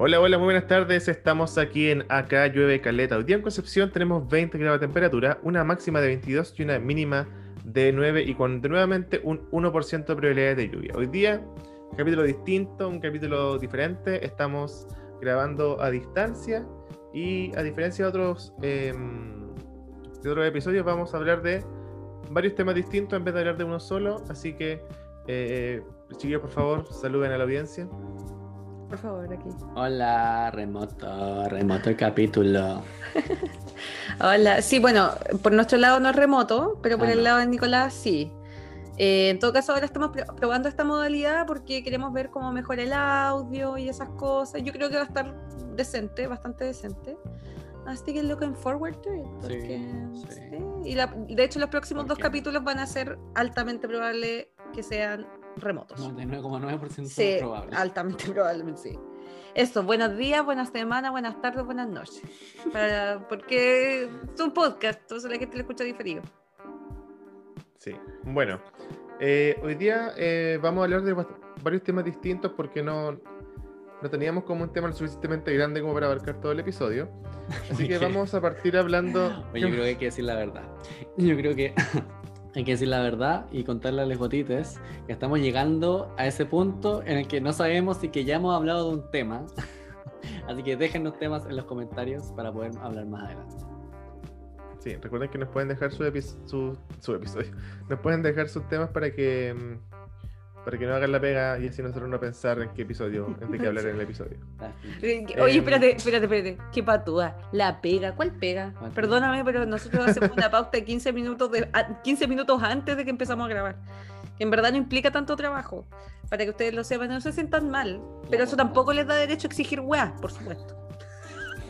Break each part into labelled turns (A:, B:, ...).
A: Hola, hola, muy buenas tardes. Estamos aquí en Acá Llueve Caleta. Hoy día en Concepción tenemos 20 grados de temperatura, una máxima de 22 y una mínima de 9 y con nuevamente un 1% de probabilidad de lluvia. Hoy día, capítulo distinto, un capítulo diferente. Estamos grabando a distancia y a diferencia de otros, em, de otros episodios, vamos a hablar de varios temas distintos en vez de hablar de uno solo. Así que, eh, por favor, saluden a la audiencia
B: por favor, aquí.
C: Hola, remoto, remoto el capítulo.
B: Hola, sí, bueno, por nuestro lado no es remoto, pero por ah, el lado de Nicolás sí. Eh, en todo caso, ahora estamos probando esta modalidad porque queremos ver cómo mejora el audio y esas cosas. Yo creo que va a estar decente, bastante decente. Así que looking forward to it. sí, Y de hecho, los próximos dos capítulos van a ser altamente probable que sean remotos.
C: 99,9%
B: sí, probable. Altamente probable, sí. Eso, buenos días, buenas semanas, buenas tardes, buenas noches. porque es un podcast, entonces la gente lo escucha diferido.
A: Sí, bueno. Eh, hoy día eh, vamos a hablar de varios temas distintos porque no, no teníamos como un tema lo suficientemente grande como para abarcar todo el episodio. Así que vamos a partir hablando.
C: Oye, yo creo que hay que decir la verdad. Yo creo que hay que decir la verdad y contarle a los gotites que estamos llegando a ese punto en el que no sabemos si que ya hemos hablado de un tema. Así que déjenos temas en los comentarios para poder hablar más adelante.
A: Sí, recuerden que nos pueden dejar su, su episodio. Nos pueden dejar sus temas para que mm, para que no hagan la pega y así nosotros no pensar en qué episodio, en de qué hablar en el episodio.
B: Oye, em, espérate, espérate, espérate. Qué patúa. La pega, ¿cuál pega? Perdóname, pero nosotros hacemos una pauta de 15 minutos, de, 15 minutos antes de que empezamos a grabar. Que en verdad no implica tanto trabajo. Para que ustedes lo sepan, no se sientan mal. Pero eso tampoco les da derecho a exigir weá, por supuesto.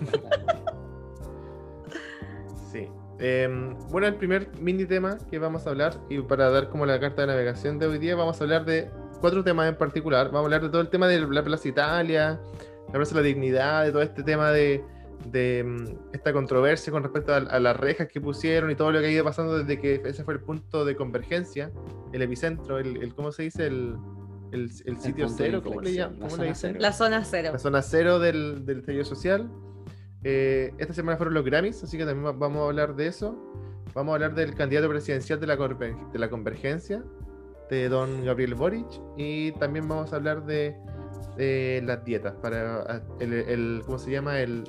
A: sí. Em, bueno, el primer mini tema que vamos a hablar, y para dar como la carta de navegación de hoy día, vamos a hablar de cuatro temas en particular. Vamos a hablar de todo el tema de la Plaza Italia, la Plaza de la Dignidad, de todo este tema de, em, esta controversia con respecto a, las rejas que pusieron y todo lo que ha ido pasando desde que ese fue el punto de convergencia, el epicentro, el, ¿cómo se dice? El, sitio cero, ¿cómo le, llaman?
B: La zona cero.
A: La zona cero del, del social. Eh, esta semana fueron los Grammys, así que también vamos a hablar de eso. Vamos a hablar del candidato presidencial de la, de la convergencia, de don Gabriel Boric, y también vamos a hablar de, las dietas, para el, ¿cómo se llama? El,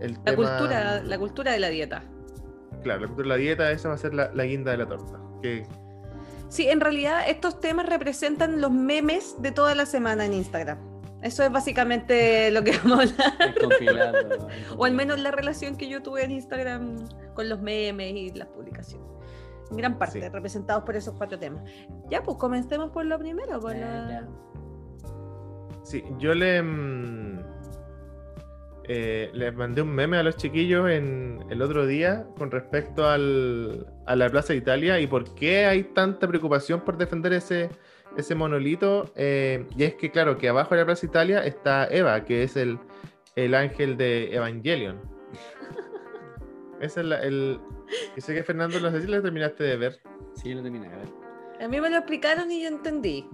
B: la, cultura, la cultura de la dieta.
A: Claro, la cultura de la dieta, esa va a ser la, guinda de la torta. Que...
B: Sí, en realidad estos temas representan los memes de toda la semana en Instagram. Eso es básicamente lo que vamos a hablar. o al menos la relación que yo tuve en Instagram con los memes y las publicaciones. En gran parte, representados por esos cuatro temas. Ya, pues comencemos por lo primero. Por
A: Sí, yo le. Mm, eh, les mandé un meme a los chiquillos en el otro día con respecto al, a la Plaza de Italia y por qué hay tanta preocupación por defender ese, ese monolito. Eh, y es que, claro, que abajo de la Plaza Italia está Eva, que es el, el ángel de Evangelion. Ese es el. Que sé que Fernando, no sé si lo terminaste de ver.
C: Sí, lo terminé de ver.
B: A mí me lo explicaron y yo entendí.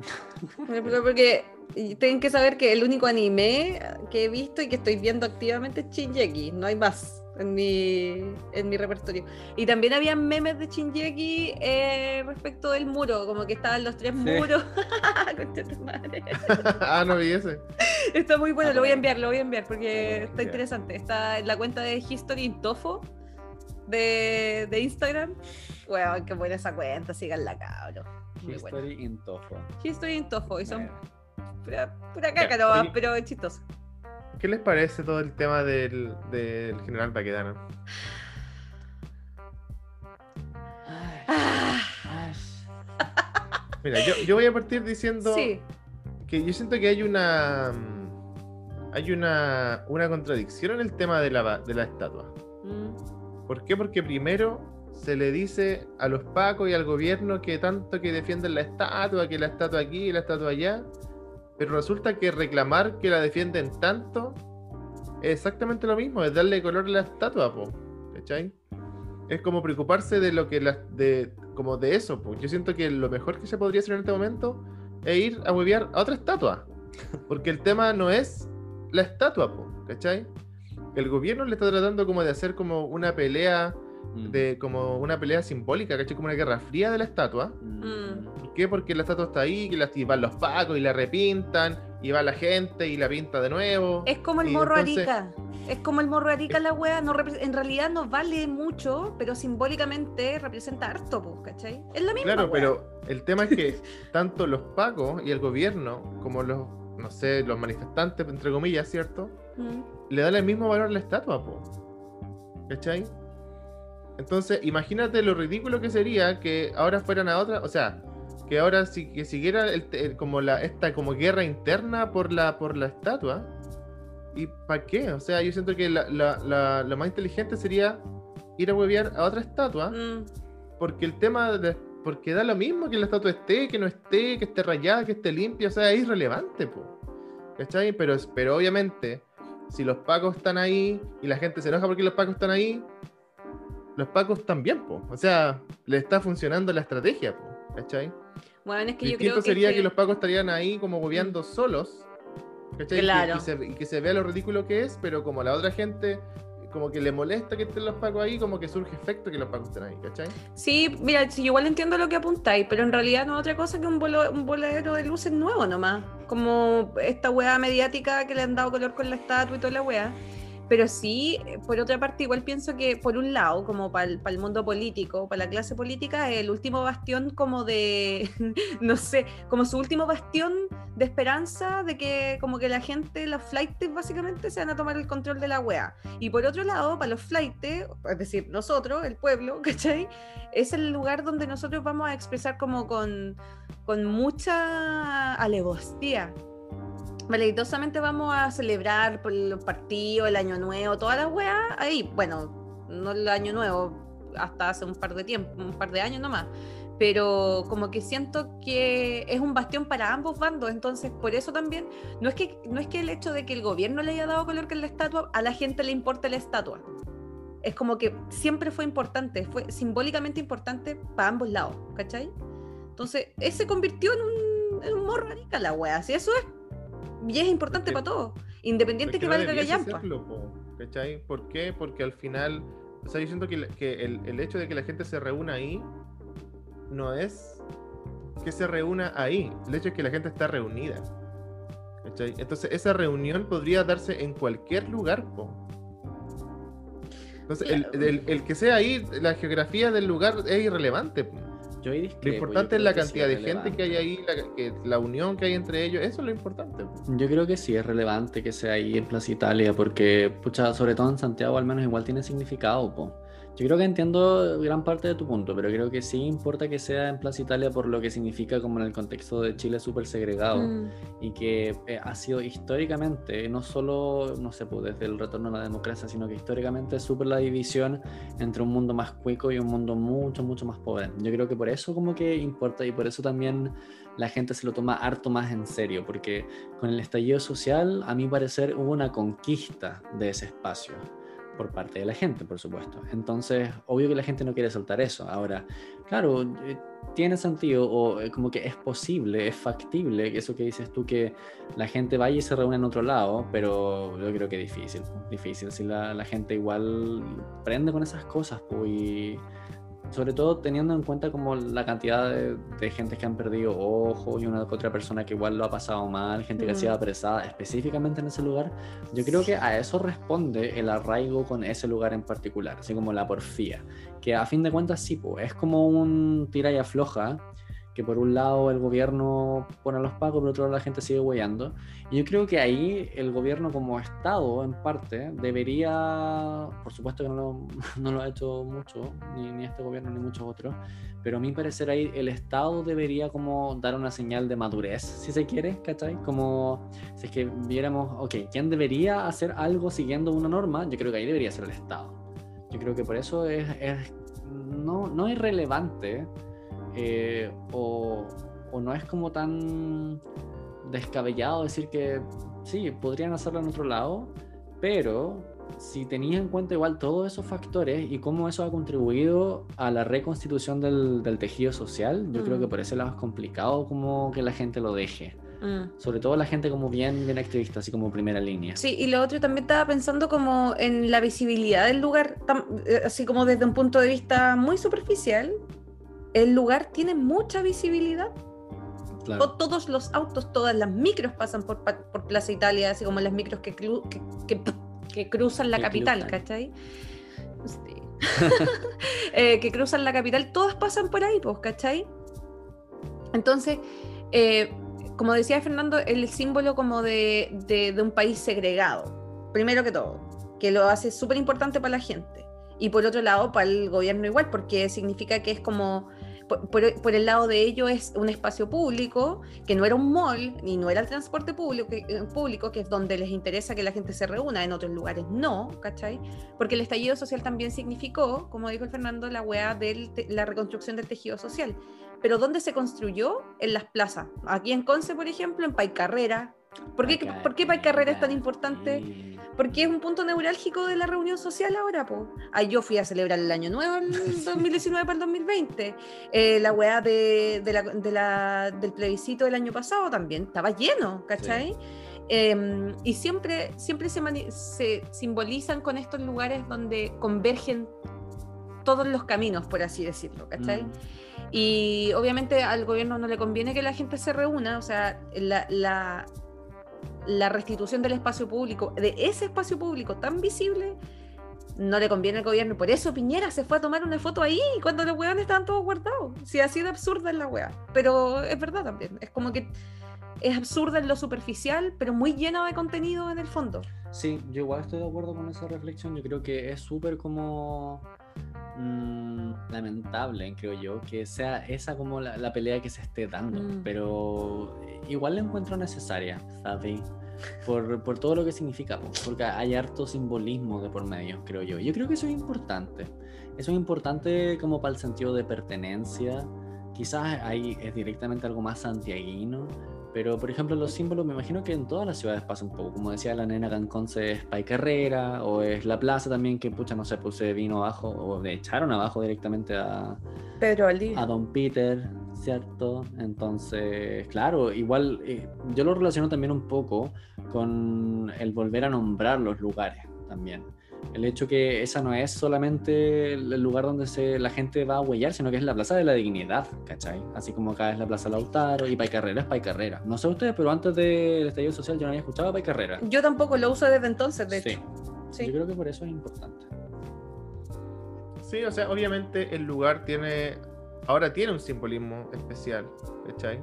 B: Porque tienen que saber que el único anime que he visto y que estoy viendo activamente es Shinjeki, no hay más en mi, en mi repertorio. Y también había memes de Shinjeki eh, respecto del muro, como que estaban los tres muros.
A: ah, no vi ese.
B: Está muy bueno, lo voy a enviar, lo voy a enviar porque está interesante. Está en la cuenta de History in Tofo de, de Instagram. Bueno, qué buena esa cuenta, síganla, cabrón.
C: History in Tofo.
B: History in Tofo, y son pura, caca, no, pero es chistoso.
A: ¿Qué les parece todo el tema del, del general Baquedano? Mira, yo, yo, voy a partir diciendo que yo siento que hay una hay una, una contradicción en el tema de la, de la estatua. Mm. ¿Por qué? Porque primero se le dice a los pacos y al gobierno que tanto que defienden la estatua, que la estatua aquí y la estatua allá, pero resulta que reclamar que la defienden tanto es exactamente lo mismo, es darle color a la estatua, po, ¿cachai? Es como preocuparse de lo que la, de como de eso, pues. Yo siento que lo mejor que se podría hacer en este momento es ir a huevear a otra estatua. Porque el tema no es la estatua, ¿cachai? El gobierno le está tratando como de hacer como una pelea, mm. de como una pelea simbólica, ¿cachai? Como una guerra fría de la estatua. Mm. ¿Por qué? Porque la estatua está ahí, que la, y van los pacos y la repintan, y va la gente y la pinta de nuevo.
B: Es como el morro arica. Es como el morro arica la wea. No en realidad no vale mucho, pero simbólicamente representa harto, ¿cachai? Es la misma.
A: Claro, pero el tema es que tanto los pacos y el gobierno, como los, no sé, los manifestantes, entre comillas, ¿cierto? Mm. Le dan el mismo valor a la estatua, po. ¿cachai? Entonces, imagínate lo ridículo que sería que ahora fueran a otra, o sea, que ahora si que siguiera el, como la esta como guerra interna por la por la estatua y para qué o sea yo siento que la, la, lo más inteligente sería ir a huevear a otra estatua mm. porque el tema de, porque da lo mismo que la estatua esté que no esté que esté rayada que esté limpia o sea es irrelevante po ¿cachai? pero pero obviamente si los pacos están ahí y la gente se enoja porque los pacos están ahí los pacos también po o sea le está funcionando la estrategia po ¿cachai?
B: Bueno, es que yo creo
A: que sería que... los pacos estarían ahí como gobeando mm. solos. ¿cachai? Claro. Y, que se, vea lo ridículo que es, pero como la otra gente como que le molesta que estén los pacos ahí, como que surge efecto que los pacos estén ahí, ¿cachai?
B: Sí, mira, sí, igual entiendo lo que apuntáis, pero en realidad no es otra cosa que un, bolo, un voladero de luces nuevo nomás. Como esta weá mediática que le han dado color con la estatua y toda la weá. Pero sí, por otra parte, igual pienso que por un lado, como para el, mundo político, para la clase política, el último bastión como de, no sé, como su último bastión de esperanza de que como que la gente, los flights básicamente se van a tomar el control de la wea. Y por otro lado, para los flights, es decir, nosotros, el pueblo, ¿cachai? Es el lugar donde nosotros vamos a expresar como con, con mucha alevostía Valeritosamente vamos a celebrar por los partidos, el año nuevo, todas las weas ahí. Bueno, no el año nuevo, hasta hace un par de tiempo, un par de años nomás. Pero como que siento que es un bastión para ambos bandos, entonces por eso también no es que no es que el hecho de que el gobierno le haya dado color que la estatua, a la gente le importa la estatua. Es como que siempre fue importante, fue simbólicamente importante para ambos lados, ¿cachai? Entonces, ese se convirtió en un, en un morro la wea, si eso es y es importante para todos, independiente que, valga que llampa.
A: ¿Cachai? ¿Por qué? Porque al final, o sea, yo siento que, el, hecho de que la gente se reúna ahí no es que se reúna ahí, el hecho es que la gente está reunida. ¿cachai? Entonces, esa reunión podría darse en cualquier lugar, po. Entonces, el, el, que sea ahí, la geografía del lugar es irrelevante. Po lo importante es la cantidad de gente que hay ahí, la, unión que hay entre ellos, eso es lo importante.
C: Yo creo que sí es relevante que sea ahí en Plaza Italia, porque, pucha, sobre todo en Santiago al menos igual tiene significado, po. Yo creo que entiendo gran parte de tu punto, pero creo que sí importa que sea en Plaza Italia por lo que significa como en el contexto de Chile súper segregado mm. y que eh, ha sido históricamente, no solo, no sé, pues, desde el retorno a la democracia, sino que históricamente es súper la división entre un mundo más cuico y un mundo mucho, mucho más pobre. Yo creo que por eso como que importa y por eso también la gente se lo toma harto más en serio, porque con el estallido social, a mi parecer, hubo una conquista de ese espacio por parte de la gente, por supuesto. Entonces, obvio que la gente no quiere soltar eso. Ahora, claro, eh, tiene sentido o eh, como que es posible, es factible, eso que dices tú, que la gente vaya y se reúne en otro lado, pero yo creo que es difícil, difícil. Si la, la gente igual prende con esas cosas, pues, y sobre todo teniendo en cuenta como la cantidad de, gente que han perdido ojos y una otra persona que igual lo ha pasado mal, gente que ha sido apresada específicamente en ese lugar, yo creo que a eso responde el arraigo con ese lugar en particular, así como la porfía, que a fin de cuentas sí, pues, es como un tira y afloja que por un lado el gobierno pone los pagos, por otro lado la gente sigue huellando. Y yo creo que ahí el gobierno como Estado, en parte, debería, por supuesto que no lo, no lo ha hecho mucho, ni, ni, este gobierno ni muchos otros, pero a mi parecer ahí el Estado debería como dar una señal de madurez, si se quiere, ¿cachai? Como si es que viéramos, ok, ¿quién debería hacer algo siguiendo una norma? Yo creo que ahí debería ser el Estado. Yo creo que por eso es, es no, no es relevante eh, o, no es como tan descabellado decir que sí, podrían hacerlo en otro lado, pero si tenías en cuenta igual todos esos factores y cómo eso ha contribuido a la reconstitución del, tejido social, yo creo que mm. por ese lado es complicado como que la gente lo deje. Mm. Sobre todo la gente como bien, bien activista, así como primera línea.
B: Sí, y lo otro también estaba pensando como en la visibilidad del lugar, eh, así como desde un punto de vista muy superficial. El lugar tiene mucha visibilidad. Todos los autos, todas las micros pasan por, por Plaza Italia, así como las micros que, que, cruzan la capital, ¿cachai? Eh, que cruzan la capital, todas pasan por ahí, pues, ¿cachai? Entonces, eh, como decía Fernando, el símbolo como de, un país segregado, primero que todo, que lo hace súper importante para la gente. Y por otro lado, para el gobierno igual, porque significa que es como por, el lado de ello es un espacio público, que no era un mall, ni no era el transporte público, eh, público, que es donde les interesa que la gente se reúna, en otros lugares no, ¿cachai? Porque el estallido social también significó, como dijo el Fernando, la weá de la reconstrucción del tejido social. Pero ¿dónde se construyó? En las plazas. Aquí en Conce, por ejemplo, en Paicarrera, ¿Por qué, ¿Por qué Carrera es tan importante? Porque es un punto neurálgico de la reunión social ahora, po. Ah, yo fui a celebrar el año nuevo el 2019 para el 2020. Eh, la weá de, la, del plebiscito del año pasado también estaba lleno, ¿cachai? Em, y siempre, siempre se, se, simbolizan con estos lugares donde convergen todos los caminos, por así decirlo, ¿cachai? Mm. Y obviamente al gobierno no le conviene que la gente se reúna, o sea, la, la restitución del espacio público, de ese espacio público tan visible, no le conviene al gobierno. Por eso Piñera se fue a tomar una foto ahí cuando los weones estaban todos guardados. Si así de absurda es la weá. Pero es verdad también. Es como que es absurda en lo superficial, pero muy llena de contenido en el fondo.
C: Sí, yo igual estoy de acuerdo con esa reflexión. Yo creo que es súper como mm, lamentable, creo yo, que sea esa como la, pelea que se esté dando. Mm. Pero igual la encuentro necesaria, ¿sabes? Por, por, todo lo que significa, porque hay harto simbolismo de por medio, creo yo. Yo creo que eso es importante. Eso es importante como para el sentido de pertenencia. Quizás ahí es directamente algo más santiaguino, pero, por ejemplo, los símbolos, me imagino que en todas las ciudades pasa un poco. Como decía la nena Conce es Pai Carrera, o es la plaza también, que pucha, no sé, puse vino abajo, o le echaron abajo directamente a,
B: Pedro
C: a Don Peter, ¿cierto? Entonces, claro, igual eh, yo lo relaciono también un poco con el volver a nombrar los lugares también el hecho que esa no es solamente el lugar donde se, la gente va a huellar, sino que es la Plaza de la Dignidad, ¿cachai? Así como acá es la Plaza Lautaro y Carrera es Carrera. No sé ustedes, pero antes del estallido social yo no había escuchado Carrera.
B: Yo tampoco lo uso desde entonces, de hecho.
C: Sí. Yo creo que por eso es importante.
A: Sí, o sea, obviamente el lugar tiene, ahora tiene un simbolismo especial, ¿cachai?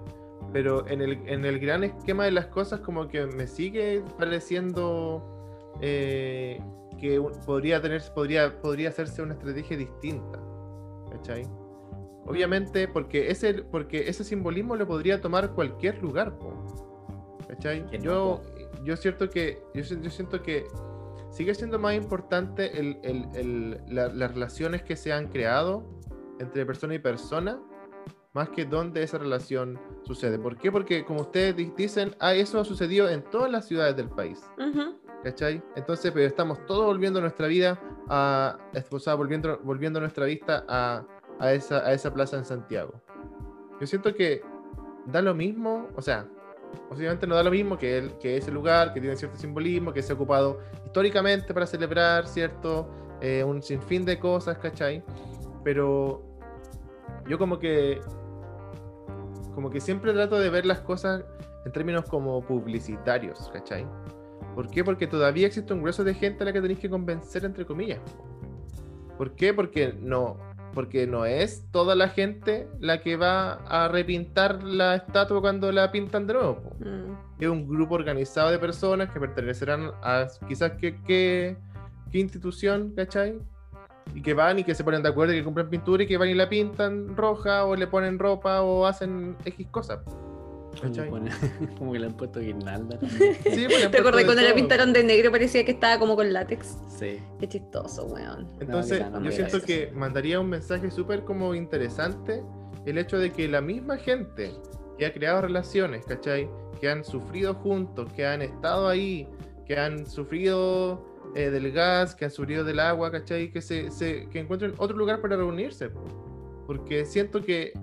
A: Pero en el, en el gran esquema de las cosas como que me sigue pareciendo... Eh, que podría tener, podría, podría hacerse una estrategia distinta. ¿Cachai? Obviamente, porque ese, porque ese simbolismo lo podría tomar cualquier lugar. ¿Cachai? Yo, yo, cierto que, yo, siento que sigue siendo más importante el, el, las relaciones que se han creado entre persona y persona, más que dónde esa relación sucede. ¿Por qué? Porque como ustedes dicen, ah, eso ha sucedido en todas las ciudades del país. ¿Cachai? Entonces, pero estamos todos volviendo nuestra vida a, o volviendo, volviendo nuestra vista a, a, esa, a esa plaza en Santiago. Yo siento que da lo mismo, o sea, posiblemente no da lo mismo que, el, que ese lugar, que tiene cierto simbolismo, que se ha ocupado históricamente para celebrar, ¿cierto? Eh, un sinfín de cosas, ¿cachai? Pero yo como que, como que siempre trato de ver las cosas en términos como publicitarios, ¿cachai? ¿Por qué? Porque todavía existe un grueso de gente a la que tenéis que convencer, entre comillas. ¿Por qué? Porque no, porque no es toda la gente la que va a repintar la estatua cuando la pintan de nuevo. Mm. Es un grupo organizado de personas que pertenecerán a quizás qué, qué, qué institución, ¿cachai? Y que van y que se ponen de acuerdo y que compran pintura y que van y la pintan roja o le ponen ropa o hacen X cosas.
C: Como, que le han puesto guirnalda.
B: Sí, pues, ¿Te acordé cuando la pintaron de negro? Parecía que estaba como con látex.
C: Sí.
B: Qué chistoso, weón.
A: Entonces, yo siento que mandaría un mensaje súper como interesante el hecho de que la misma gente que ha creado relaciones, ¿cachai? Que han sufrido juntos, que han estado ahí, que han sufrido eh, del gas, que han sufrido del agua, ¿cachai? Que, se, se, que encuentren otro lugar para reunirse. Porque siento que,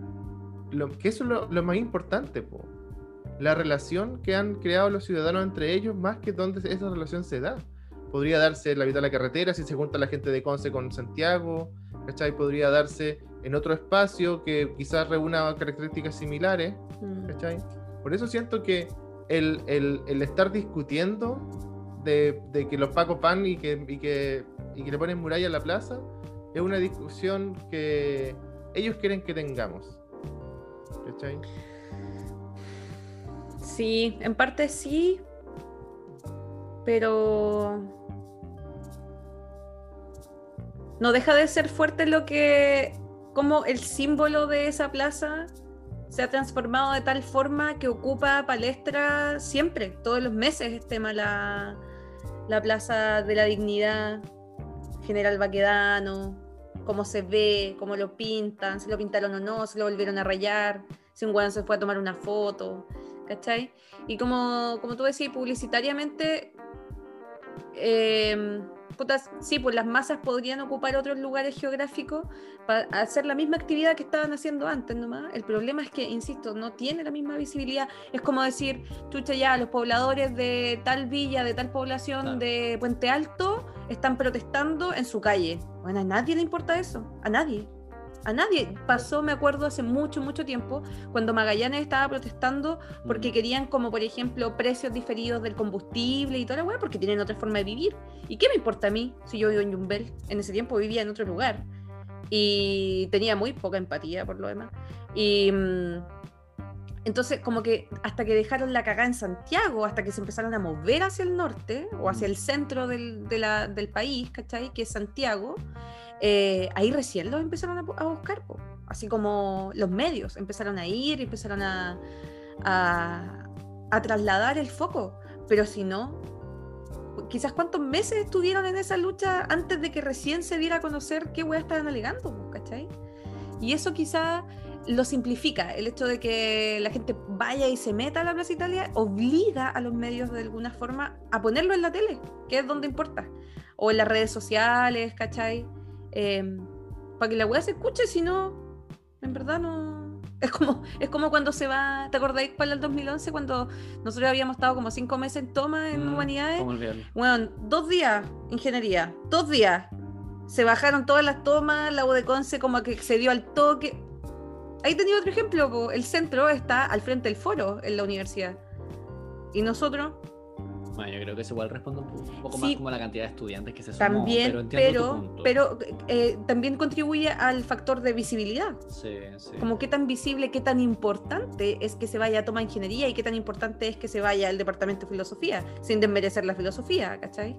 A: lo, que eso es lo, lo más importante, po la relación que han creado los ciudadanos entre ellos, más que donde esa relación se da. Podría darse en la vida de la carretera, si se junta la gente de Conce con Santiago, ¿cachai? Podría darse en otro espacio que quizás reúna características similares, mm. ¿cachai? Por eso siento que el, estar discutiendo de, que los pacos van y que, y que, y que le ponen muralla a la plaza es una discusión que ellos quieren que tengamos. ¿Cachai?
B: Sí, en parte sí, pero no deja de ser fuerte lo que, como el símbolo de esa plaza se ha transformado de tal forma que ocupa palestra siempre, todos los meses es tema la, la Plaza de la Dignidad, General Baquedano, cómo se ve, cómo lo pintan, si lo pintaron o no, si lo volvieron a rayar, si un guano se fue a tomar una foto, ¿cachai? Y como, como tú decías, publicitariamente, eh, sí, pues las masas podrían ocupar otros lugares geográficos para hacer la misma actividad que estaban haciendo antes nomás. El problema es que, insisto, no tiene la misma visibilidad. Es como decir, chucha, ya, los pobladores de tal villa, de tal población de Puente Alto, están protestando en su calle. Bueno, a nadie le importa eso, a nadie a nadie. Pasó, me acuerdo, hace mucho, mucho tiempo, cuando Magallanes estaba protestando porque querían, como por ejemplo, precios diferidos del combustible y toda la weá, porque tienen otra forma de vivir. ¿Y qué me importa a mí si yo vivo en Yumbel? En ese tiempo vivía en otro lugar. Y tenía muy poca empatía por lo demás. Y. Mm, entonces, como que hasta que dejaron la cagada en Santiago, hasta que se empezaron a mover hacia el norte o hacia el centro del, del país, ¿cachai? Que es Santiago, eh, ahí recién los empezaron a, buscar, así como los medios empezaron a ir, empezaron a, a, trasladar el foco, pero si no, quizás cuántos meses estuvieron en esa lucha antes de que recién se diera a conocer qué weá estaban alegando, ¿cachai? Y eso quizás lo simplifica, el hecho de que la gente vaya y se meta a la Plaza Italia obliga a los medios de alguna forma a ponerlo en la tele, que es donde importa, o en las redes sociales, ¿cachai? Em, para que la weá se escuche, si no, en verdad no. Es como, es como cuando se va, ¿te acordáis para el 2011 cuando nosotros habíamos estado como cinco meses en toma en mm, humanidades? Bueno, dos días, ingeniería, dos días. Se bajaron todas las tomas, la U de Conce como que dio al toque. Ahí tenía otro ejemplo, el centro está al frente del foro en la universidad. Y nosotros
C: bueno, yo creo que eso igual responde un poco más como la cantidad de estudiantes que se sumó,
B: también, pero, pero, eh, también contribuye al factor de visibilidad.
C: Sí, sí.
B: Como qué tan visible, qué tan importante es que se vaya a tomar ingeniería y qué tan importante es que se vaya al departamento de filosofía, sin desmerecer la filosofía, ¿cachai?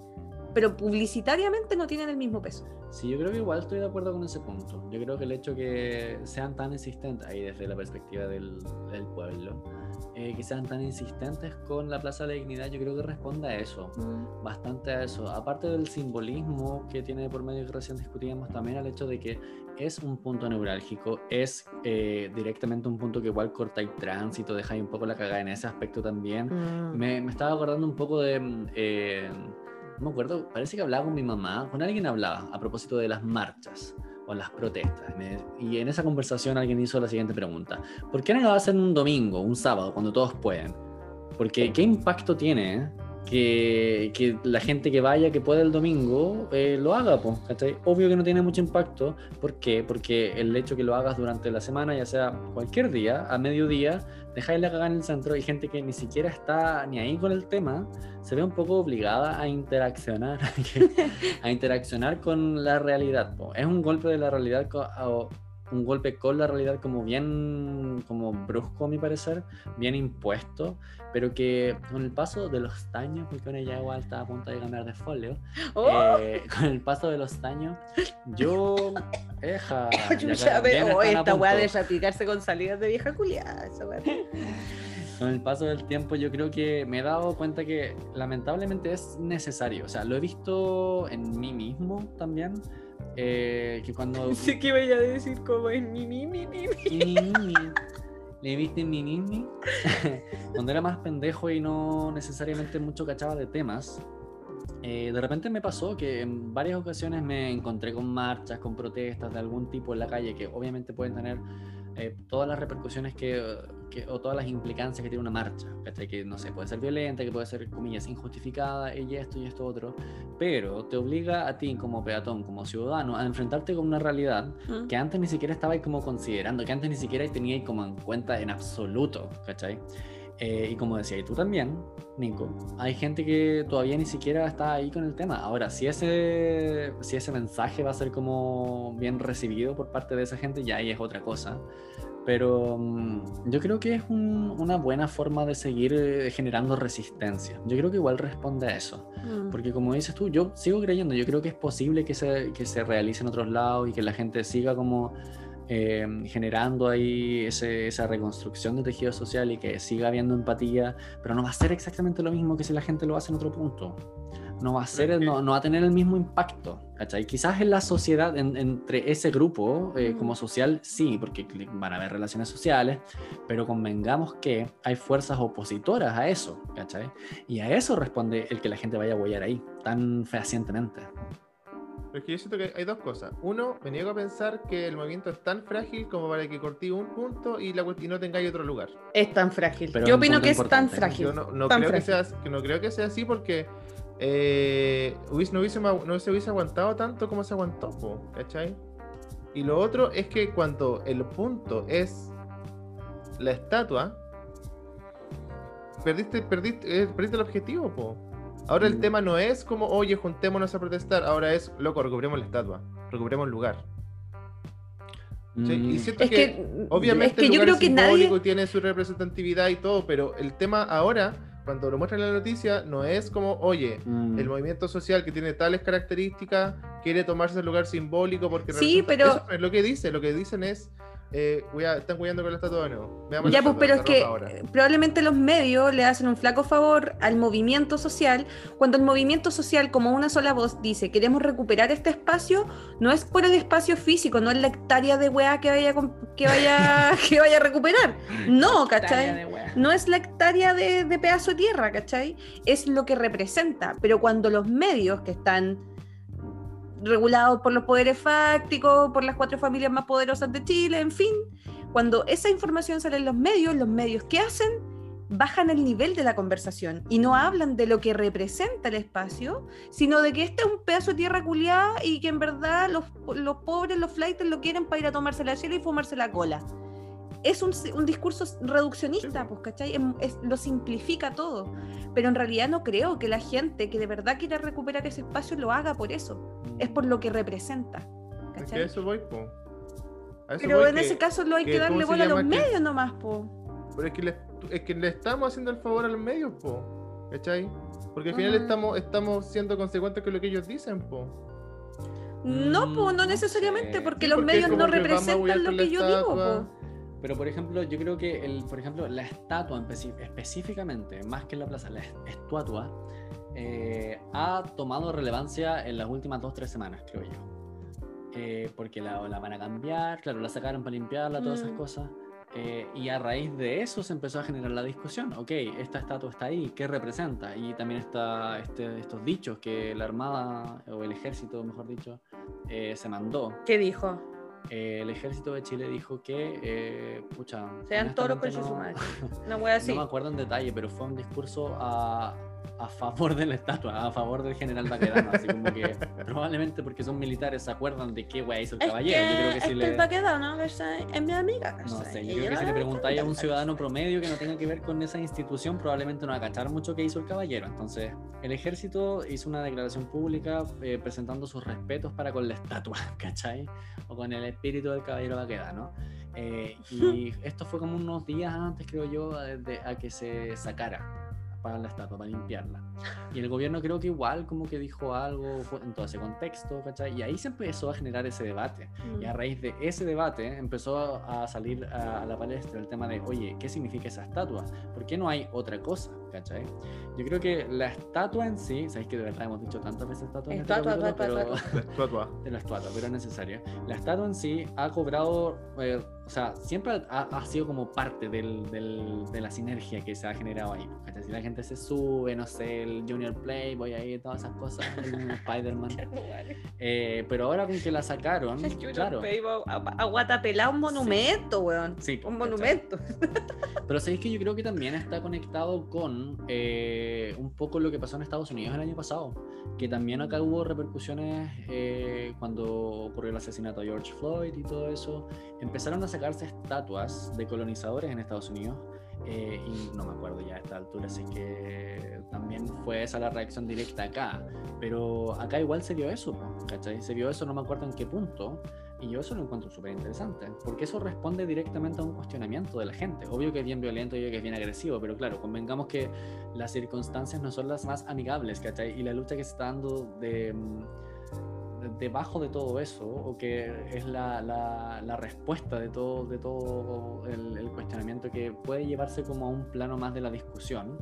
B: Pero publicitariamente no tienen el mismo peso.
C: Sí, yo creo que igual estoy de acuerdo con ese punto. Yo creo que el hecho que sean tan insistentes ahí desde la perspectiva del, del pueblo, eh, que sean tan insistentes con la Plaza de la Dignidad, yo creo que responde a eso, mm. bastante a eso. Aparte del simbolismo que tiene por medio que recién discutíamos, también al hecho de que es un punto neurálgico, es eh, directamente un punto que igual corta el tránsito, deja ahí un poco la cagada en ese aspecto también. Mm. Me, me, estaba acordando un poco de... Mm, eh, me acuerdo, parece que hablaba con mi mamá, con alguien hablaba a propósito de las marchas o las protestas. y en esa conversación alguien hizo la siguiente pregunta. ¿Por qué no lo hacen un domingo, un sábado, cuando todos pueden? Porque ¿qué impacto tiene eh? Que, la gente que vaya, que pueda el domingo, eh, lo haga, pues, Obvio que no tiene mucho impacto. ¿Por qué? Porque el hecho que lo hagas durante la semana, ya sea cualquier día, a mediodía, dejáis la cagada en el centro y gente que ni siquiera está ni ahí con el tema, se ve un poco obligada a interaccionar, a interaccionar con la realidad. Es un golpe de la realidad un golpe con la realidad como bien, como brusco a mi parecer, bien impuesto, pero que con el paso de los años, porque ahora ya igual está a punto de cambiar de folio, ¡Oh! eh, con el paso de los años, yo... Eja,
B: pero esta weá de replicarse con salidas de vieja culiada, esa
C: con el paso del tiempo yo creo que me he dado cuenta que lamentablemente es necesario. O sea, lo he visto en mí mismo también. Eh, que cuando...
B: Sí que voy a decir como en mi, mi, mi, mi, mi.
C: ¿Le viste mi mimi? Cuando era más pendejo y no necesariamente mucho cachaba de temas, eh, de repente me pasó que en varias ocasiones me encontré con marchas, con protestas de algún tipo en la calle que obviamente pueden tener eh, todas las repercusiones que, o todas las implicancias que tiene una marcha, Que no sé, puede ser violenta, que puede ser, comillas, injustificada, y esto y esto otro, pero te obliga a ti como peatón, como ciudadano, a enfrentarte con una realidad que antes ni siquiera estabais como considerando, que antes ni siquiera teníais como en cuenta en absoluto, ¿cachai? Eh, y como decía, y tú también, Nico, hay gente que todavía ni siquiera está ahí con el tema. Ahora, si ese, si ese mensaje va a ser como bien recibido por parte de esa gente, ya ahí es otra cosa. Pero mm, yo creo que es una buena forma de seguir eh, generando resistencia. Yo creo que igual responde a eso. Mm. Porque como dices tú, yo sigo creyendo, yo creo que es posible que se, que se realice en otros lados y que la gente siga como eh, generando ahí esa reconstrucción de tejido social y que siga habiendo empatía, pero no va a ser exactamente lo mismo que si la gente lo hace en otro punto no va a ser, no, no, va a tener el mismo impacto, ¿cachai? Quizás en la sociedad, entre ese grupo eh, como social, sí, porque van a haber relaciones sociales, pero convengamos que hay fuerzas opositoras a eso, ¿cachai? Y a eso responde el que la gente vaya a huellar ahí, tan fehacientemente.
A: Es que yo siento que hay dos cosas. Uno, me niego a pensar que el movimiento es tan frágil como para que corte un punto y, la, y no tengáis otro lugar.
B: Es tan frágil. yo opino que es tan frágil. Yo
A: no, creo Que sea, que no creo que sea así porque eh, no, hubiese, no se hubiese aguantado tanto como se aguantó, ¿cachai? Y lo otro es que cuando el punto es la estatua, perdiste, perdiste, eh, perdiste el objetivo, po. Ahora el tema no es como, oye, juntémonos a protestar, ahora es, loco, recuperemos la estatua, recuperemos el lugar. Y mm. siento que, obviamente el lugar simbólico tiene su representatividad y todo, pero el tema ahora cuando lo muestran en la noticia, no es como, oye, mm. el movimiento social que tiene tales características quiere tomarse el lugar simbólico porque
B: sí, pero...
A: Eso es lo que dice, lo que dicen es eh, están cuidando con la estatua de nuevo.
B: ya, pues, pero es que probablemente los medios le hacen un flaco favor al movimiento social, cuando el movimiento social, como una sola voz, dice queremos recuperar este espacio, no es por el espacio físico, no es la hectárea de weá que vaya, que vaya, que vaya a recuperar. No, ¿cachai? No es la hectárea de, de pedazo de tierra, ¿cachai? Es lo que representa. Pero cuando los medios que están regulados por los poderes fácticos, por las cuatro familias más poderosas de Chile, en fin. Cuando esa información sale en los medios, los medios ¿qué hacen? Bajan el nivel de la conversación y no hablan de lo que representa el espacio, sino de que este es un pedazo de tierra culiada y que en verdad los, los pobres, los flights lo quieren para ir a tomarse la chela y fumarse la cola es un, un, discurso reduccionista, pues, ¿cachai? lo simplifica todo. Pero en realidad no creo que la gente que de verdad quiera recuperar ese espacio lo haga por eso. Es por lo que representa.
A: ¿cachai? Es que eso voy, po.
B: Pero en ese caso lo hay que, darle bola a los medios nomás, po.
A: Pero es que, le, es que le estamos haciendo el favor a los medios, po. ¿Cachai? Porque al final estamos, estamos siendo consecuentes con lo que ellos dicen, po.
B: No, po, no mm, necesariamente, porque, los medios no representan lo que yo digo, po.
C: Pero por ejemplo, yo creo que el, por ejemplo, la estatua específicamente, más que la plaza, la estatua, eh, ha tomado relevancia en las últimas dos, tres semanas, creo yo. Eh, porque la, la, van a cambiar, claro, la sacaron para limpiarla, todas esas mm. cosas. Eh, y a raíz de eso se empezó a generar la discusión. Ok, esta estatua está ahí, ¿qué representa? Y también está este, estos dichos que la Armada, o el ejército, mejor dicho, se mandó.
B: ¿Qué dijo?
C: Eh, el ejército de Chile dijo que, eh, pucha,
B: sean toros con no, su madre. No voy a decir.
C: No me acuerdo en detalle, pero fue un discurso a, a favor de la estatua, a favor del general Baquedano, así como que probablemente porque son militares se acuerdan de qué wea hizo el caballero.
B: yo
C: creo
B: que si le... Baquedano es mi amiga.
C: No sé, yo creo que si le preguntáis a un ciudadano promedio que no tenga que ver con esa institución, probablemente no va a cachar mucho qué hizo el caballero. Entonces, el ejército hizo una declaración pública eh, presentando sus respetos para con la estatua, ¿cachai? O con el espíritu del caballero Baquedano. Eh, y esto fue como unos días antes, creo yo, de, a que se sacara para la estatua, para limpiarla. Y el gobierno creo que igual como que dijo algo en todo ese contexto, ¿cachai? Y ahí se empezó a generar ese debate. Y a mm. raíz de ese debate empezó a salir a, la palestra el tema de, oye, ¿qué significa esa estatua? ¿Por qué no hay otra cosa? ¿cachai? Yo creo que la estatua en sí, sabéis que de verdad hemos dicho tantas veces estatua en este
B: estatua, pero,
A: estatua.
C: de la estatua, pero es necesaria. La estatua en sí ha cobrado... Eh, o sea, siempre ha, sido como parte del, de la sinergia que se ha generado ahí. Si la gente se sube, no sé, el Junior Play, voy a ir, todas esas cosas, Spider-Man. Eh, pero ahora con que la sacaron, el claro. Play,
B: a, un monumento, weón. Sí, un monumento.
C: Pero sabéis que yo creo que también está conectado con eh, un poco lo que pasó en Estados Unidos el año pasado, que también acá hubo repercusiones eh, cuando ocurrió el asesinato de George Floyd y todo eso. Empezaron a sacarse estatuas de colonizadores en Estados Unidos. Eh, y no me acuerdo ya a esta altura, así que también fue esa la reacción directa acá. Pero acá igual se vio eso, ¿cachai? Se vio eso, no me acuerdo en qué punto, y yo eso lo encuentro súper interesante, porque eso responde directamente a un cuestionamiento de la gente. Obvio que es bien violento, obvio que es bien agresivo, pero claro, convengamos que las circunstancias no son las más amigables, ¿cachai? Y la lucha que se está dando de mm, debajo de todo eso, o que es la, la, respuesta de todo, de todo el, cuestionamiento que puede llevarse como a un plano más de la discusión,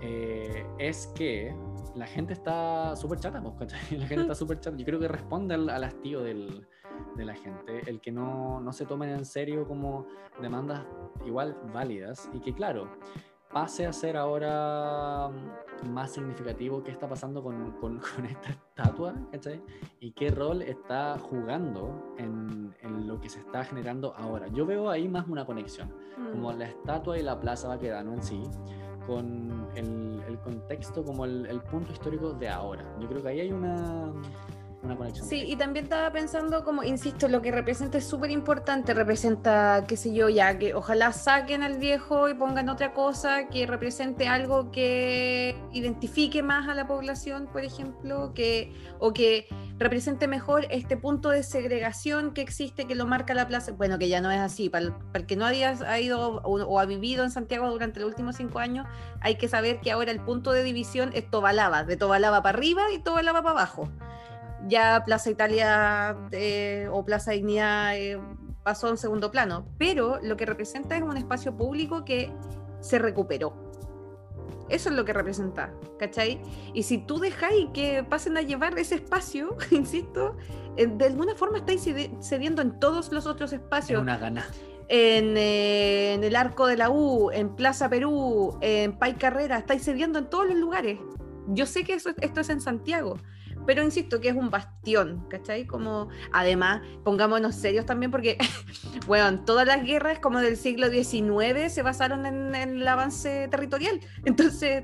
C: eh, es que la gente está súper chata, pues, La gente está súper chata. Yo creo que responde al, al hastío del, de la gente, el que no, no se tomen en serio como demandas igual válidas y que claro, pase a ser ahora más significativo qué está pasando con, con, esta estatua, ¿cachai? Y qué rol está jugando en, en, lo que se está generando ahora. Yo veo ahí más una conexión, como mm. la estatua y la plaza Baquedano en sí, con el, el contexto como el, el punto histórico de ahora. Yo creo que ahí hay una una conexión.
B: Sí, y también estaba pensando, como insisto, lo que representa es súper importante, representa, qué sé yo, ya, que ojalá saquen al viejo y pongan otra cosa que represente algo que identifique más a la población, por ejemplo, que, o que represente mejor este punto de segregación que existe, que lo marca la plaza, bueno, que ya no es así, para el, que no haya ha ido o, ha vivido en Santiago durante los últimos cinco años, hay que saber que ahora el punto de división es Tobalaba, de Tobalaba para arriba y Tobalaba para abajo ya Plaza Italia eh, o Plaza Dignidad eh, pasó en segundo plano, pero lo que representa es un espacio público que se recuperó. Eso es lo que representa, ¿cachai? Y si tú dejáis que pasen a llevar ese espacio, insisto, eh, de alguna forma estáis cediendo en todos los otros espacios.
C: En una gana.
B: En, en, el Arco de la U, en Plaza Perú, en Pai Carrera, estáis cediendo en todos los lugares. Yo sé que eso, esto es en Santiago, pero insisto que es un bastión, ¿cachai? Como, además, pongámonos serios también porque, bueno, todas las guerras como del siglo XIX se basaron en, el avance territorial. Entonces,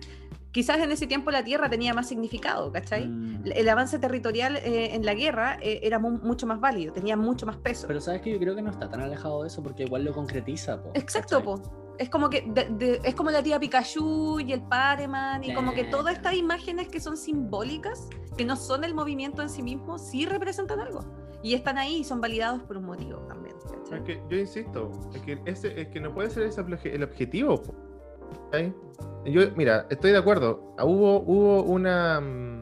B: quizás en ese tiempo la tierra tenía más significado, ¿cachai? Mm. El avance territorial eh, en la guerra eh, era mucho más válido, tenía mucho más peso.
C: Pero sabes que yo creo que no está tan alejado de eso porque igual lo concretiza. Po,
B: Exacto, po es como que es como la tía Pikachu y el Pareman y como que todas estas imágenes que son simbólicas, que no son el movimiento en sí mismo, sí representan algo y están ahí y son validados por un motivo también.
A: Es que yo insisto, es que, ese, es que no puede ser ese el objetivo. Yo, mira, estoy de acuerdo. Hubo, hubo una mm,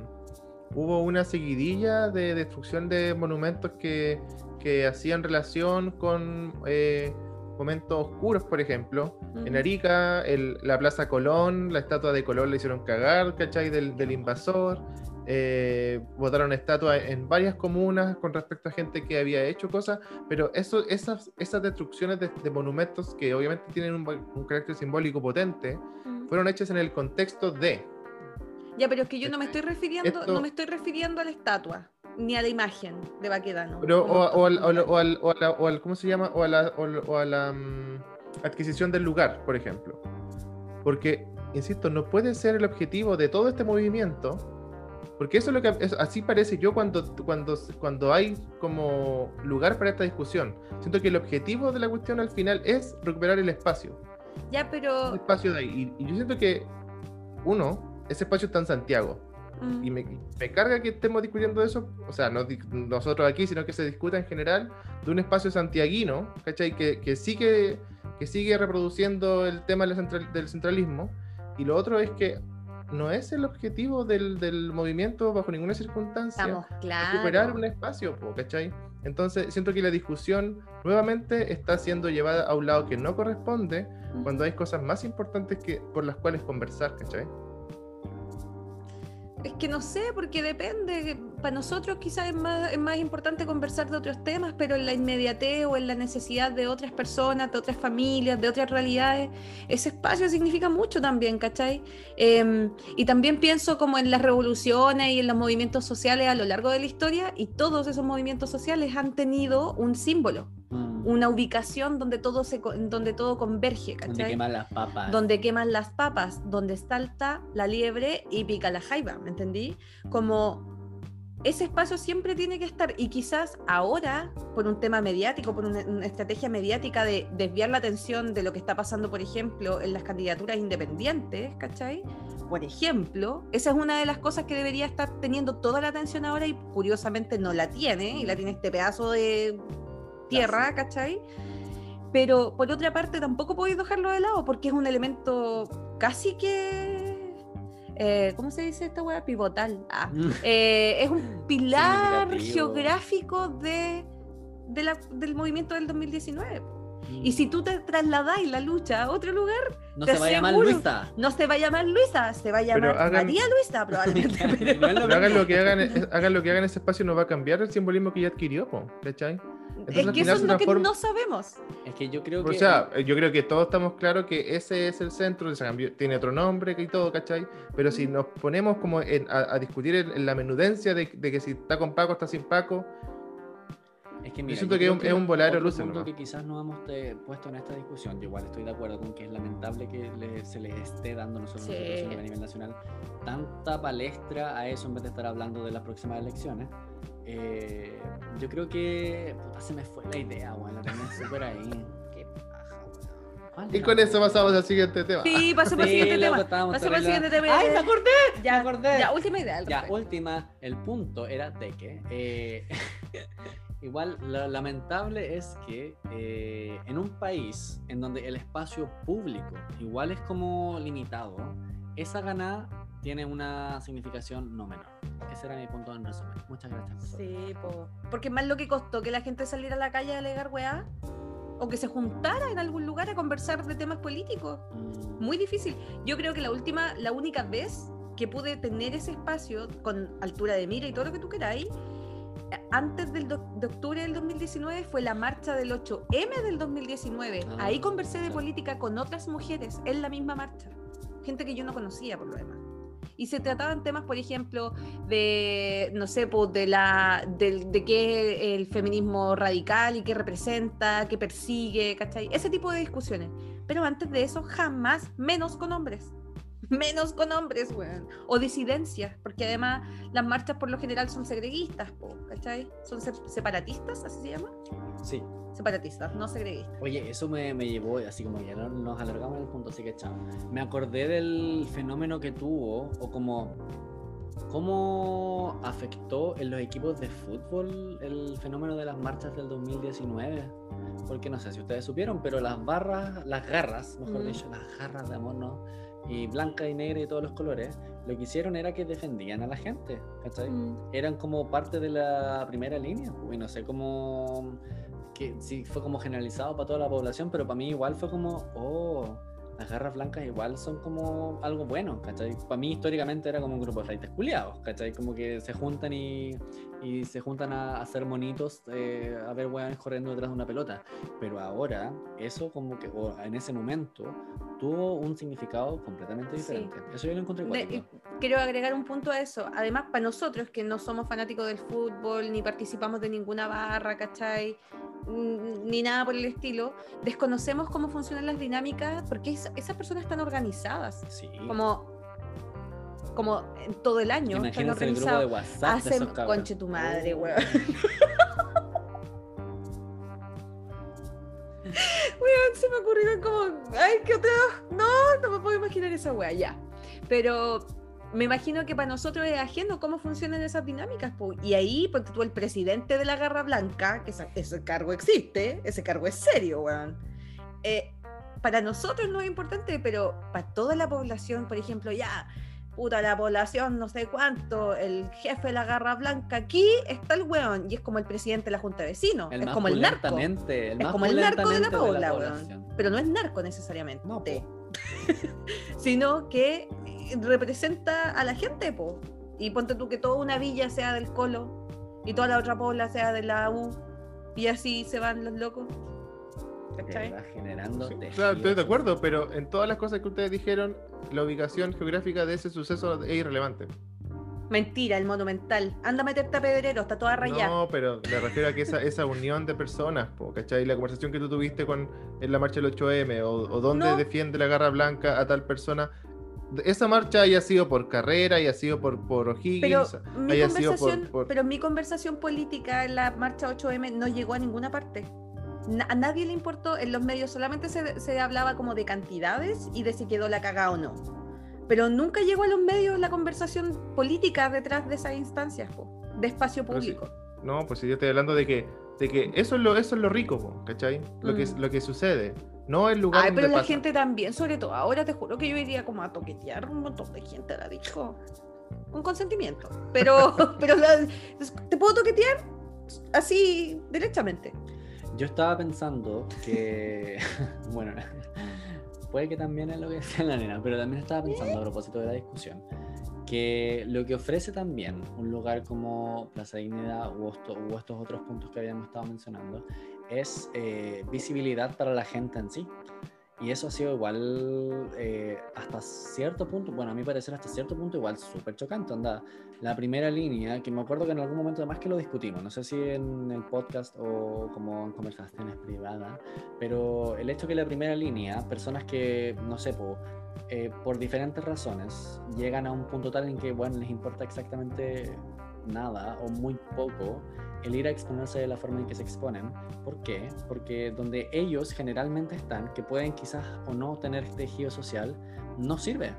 A: hubo una seguidilla de destrucción de monumentos que, que hacían relación con eh, momentos oscuros, por ejemplo. En Arica, la Plaza Colón, la estatua de Colón le hicieron cagar, ¿cachai? Del, del invasor. Eh, votaron estatuas en varias comunas con respecto a gente que había hecho cosas, pero eso, esas, esas destrucciones de, monumentos que obviamente tienen un, carácter simbólico potente, fueron hechas en el contexto de...
B: Ya, pero es que yo no me estoy refiriendo, no me estoy refiriendo a la estatua ni a la imagen de Baquedano.
A: Pero, o, al, ¿cómo se llama? O a la, o, a la mm, adquisición del lugar, por ejemplo. Porque, insisto, no puede ser el objetivo de todo este movimiento, porque eso es lo que así parece yo cuando, cuando, cuando hay como lugar para esta discusión. Siento que el objetivo de la cuestión al final es recuperar el espacio.
B: Ya, pero...
A: El espacio de ahí. Y, y yo siento que, uno, ese espacio está en Santiago y me, carga que estemos discutiendo eso, o sea, no nosotros aquí, sino que se discuta en general de un espacio santiaguino, ¿cachai? Que, que sigue, que sigue reproduciendo el tema del, centralismo. Y lo otro es que no es el objetivo del, del movimiento bajo ninguna circunstancia recuperar un espacio, ¿cachai? Entonces siento que la discusión nuevamente está siendo llevada a un lado que no corresponde cuando hay cosas más importantes que, por las cuales conversar, ¿cachai?
B: Es que no sé, porque depende. para nosotros quizás es más, es más importante conversar de otros temas, pero en la inmediatez o en la necesidad de otras personas, de otras familias, de otras realidades, ese espacio significa mucho también, ¿cachai? Em, y también pienso como en las revoluciones y en los movimientos sociales a lo largo de la historia, y todos esos movimientos sociales han tenido un símbolo mm. una ubicación donde todo se donde todo converge, ¿cachai?
C: Donde queman las papas.
B: Donde queman las papas, donde salta la liebre y pica la jaiba, ¿me entendí? Como ese espacio siempre tiene que estar y quizás ahora, por un tema mediático, por una, estrategia mediática de desviar la atención de lo que está pasando, por ejemplo, en las candidaturas independientes, ¿cachai? Por ejemplo, esa es una de las cosas que debería estar teniendo toda la atención ahora y curiosamente no la tiene y la tiene este pedazo de tierra, ¿cachai? Pero por otra parte tampoco podéis dejarlo de lado porque es un elemento casi que eh, ¿cómo se dice esta weá? Pivotal. Ah, mm. eh, es un pilar geográfico de, del movimiento del 2019. Y si tú te trasladáis la lucha a otro lugar,
C: no se va a llamar Luisa.
B: No se va a llamar Luisa, se va a llamar María Luisa probablemente.
A: pero... hagan lo que hagan, hagan lo que hagan ese espacio, no va a cambiar el simbolismo que ya adquirió, ¿cachai?
B: Es que eso es lo que no sabemos.
C: Es que yo creo que.
A: O sea, yo creo que todos estamos claros que ese es el centro, tiene otro nombre y todo, ¿cachai? Pero si nos ponemos como a, discutir en, la menudencia de, que si está con Paco, está sin Paco.
C: Es que mira,
A: yo siento que es un, volado luz.
C: que quizás no hemos puesto en esta discusión, yo igual estoy de acuerdo con que es lamentable que se les esté dando nosotros a nivel nacional tanta palestra a eso en vez de estar hablando de las próximas elecciones. Eh, yo creo que. Puta, se me fue la idea. La tenía súper ahí. Qué
A: paja, Y con eso pasamos al siguiente tema.
B: Sí, pasamos al siguiente tema. Pasamos al siguiente tema. ¡Ay, me acordé!
C: Ya, me acordé.
B: Ya, última idea.
C: Ya, última. El punto era de que. Eh, igual, lo lamentable es que eh, en un país en donde el espacio público igual es como limitado, esa ganada tiene una significación no menor. Ese era mi punto en resumen. Muchas gracias.
B: Sí, porque más lo que costó que la gente saliera a la calle a alegar weá o que se juntara en algún lugar a conversar de temas políticos. Mm. Muy difícil. Yo creo que la última, la única vez que pude tener ese espacio con altura de mira y todo lo que tú queráis, antes del de octubre del 2019 fue la marcha del 8M del 2019. Ah, Ahí conversé de política con otras mujeres en la misma marcha. Gente que yo no conocía por lo demás y se trataban temas, por ejemplo, de, no sé, pues, de, la, de, de qué es el feminismo radical y qué representa, qué persigue, ¿cachai? Ese tipo de discusiones. Pero antes de eso, jamás, menos con hombres. Menos con hombres, weón. O disidencias, porque además las marchas por lo general son segreguistas, ¿cachai? Son separatistas, así se llama.
C: Sí
B: separatistas, no segreguistas.
C: Oye, eso me, me, llevó, así como ya nos alargamos en el punto, así que chao. Me acordé del fenómeno que tuvo, o como cómo afectó en los equipos de fútbol el fenómeno de las marchas del 2019. Porque no sé si ustedes supieron, pero las barras, las garras, mejor mm. dicho, las garras de amor, ¿no? Y blanca y negra y todos los colores, lo que hicieron era que defendían a la gente, ¿cachai? Mm. Eran como parte de la primera línea, y no sé cómo que sí fue como generalizado para toda la población, pero para mí igual fue como, oh, las garras blancas igual son como algo bueno, ¿cachai? Para mí históricamente era como un grupo de freites culiados, ¿cachai? Como que se juntan y, y se juntan a hacer monitos, eh, a ver weones corriendo detrás de una pelota. Pero ahora, eso como que, o en ese momento, tuvo un significado completamente diferente. Eso yo lo encontré igual.
B: Quiero agregar un punto a eso. Además, para nosotros que no somos fanáticos del fútbol, ni participamos de ninguna barra, ¿cachai? Ni nada por el estilo, desconocemos cómo funcionan las dinámicas porque esas personas están organizadas.
C: Sí.
B: Como como todo el año.
C: Imagínate el grupo de WhatsApp.
B: Hacen, conche tu madre, weón. Weón, se me ocurrió como, ay, qué otra. No, no me puedo imaginar esa weá, ya. Pero me imagino que para nosotros es ajeno cómo funcionan esas dinámicas. Y ahí, porque tú, el presidente de la Garra Blanca, que ese, cargo existe, ese cargo es serio, weón. Eh, para nosotros no es importante, pero para toda la población, por ejemplo, ya, puta, la población, no sé cuánto, el jefe de la Garra Blanca, aquí está el weón, y es como el presidente de la Junta de Vecinos, es como el narco. es como el narco de la, población. Pero no es narco necesariamente.
C: No,
B: sino que representa a la gente, po. Y ponte tú que toda una villa sea del Colo y toda la otra pobla sea de la U y así se van los locos.
C: ¿Cachai? generando
A: claro, estoy de acuerdo, pero en todas las cosas que ustedes dijeron, la ubicación geográfica de ese suceso es irrelevante.
B: Mentira, el monumental. Anda a meterte a pedrero, está toda rayada.
A: No, pero me refiero a que esa, esa unión de personas, ¿cachai? La conversación que tú tuviste con en la marcha del 8M, o, o dónde defiende la garra blanca a tal persona. Esa marcha haya sido por carrera, haya sido por, por O'Higgins,
B: pero haya sido por, Pero mi conversación política en la marcha 8M no llegó a ninguna parte. A nadie le importó, en los medios solamente se, se hablaba como de cantidades y de si quedó la cagada o no pero nunca llegó a los medios la conversación política detrás de esas instancias, de espacio público.
A: no, pues si yo estoy hablando de que, de que eso, es lo, eso es lo rico, ¿cachai? Lo, que, mm. lo que sucede. No el lugar
B: Ay, pero la gente también, sobre todo ahora te juro que yo iría como a toquetear un montón de gente, la dijo. Un consentimiento. Pero, pero ¿te puedo toquetear? Así, derechamente.
C: Yo estaba pensando que, bueno, puede que también es lo que decía la nena, pero también estaba pensando a propósito de la discusión, que lo que ofrece también un lugar como Plaza Dignidad u, estos otros puntos que habíamos estado mencionando es eh, visibilidad para la gente en sí. Y eso ha sido igual eh, hasta cierto punto, bueno, a mi parecer hasta cierto punto igual súper chocante. Anda, la primera línea, que me acuerdo que en algún momento además que lo discutimos, no sé si en el podcast o como en conversaciones privadas, pero el hecho que la primera línea, personas que, no sé, eh, por diferentes razones, llegan a un punto tal en que, bueno, les importa exactamente nada o muy poco el ir a exponerse de la forma en que se exponen. ¿Por qué? Porque donde ellos generalmente están, que pueden quizás o no tener tejido social, no sirve.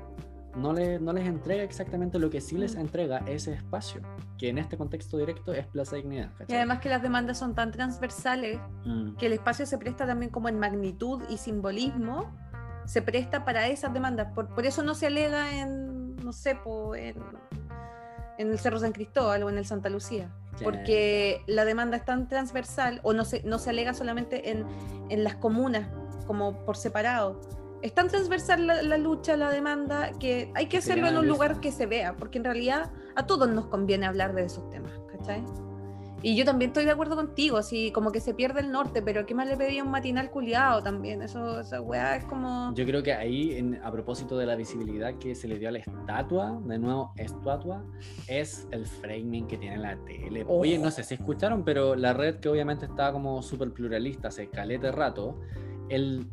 C: No, le, no les entrega exactamente lo que sí les mm. entrega ese espacio, que en este contexto directo es Plaza Dignidad.
B: Y además que las demandas son tan transversales mm. que el espacio se presta también como en magnitud y simbolismo, se presta para esas demandas. Por, por eso no se alega en, no sé, en, en el Cerro San Cristóbal o en el Santa Lucía porque la demanda es tan transversal o no se, no se alega solamente en, en las comunas como por separado. Es tan transversal la, lucha, la demanda, que hay que hacerlo en un lugar que se vea, porque en realidad a todos nos conviene hablar de esos temas, ¿cachai? Y yo también estoy de acuerdo contigo, así como que se pierde el norte, pero ¿qué más le pedía un matinal culiado también? Eso, esa weá es como...
C: Yo creo que ahí, a propósito de la visibilidad que se le dio a la estatua, de nuevo, estatua, es el framing que tiene la tele. Oye, no sé si escucharon, pero la red que obviamente está como súper pluralista hace calete rato, el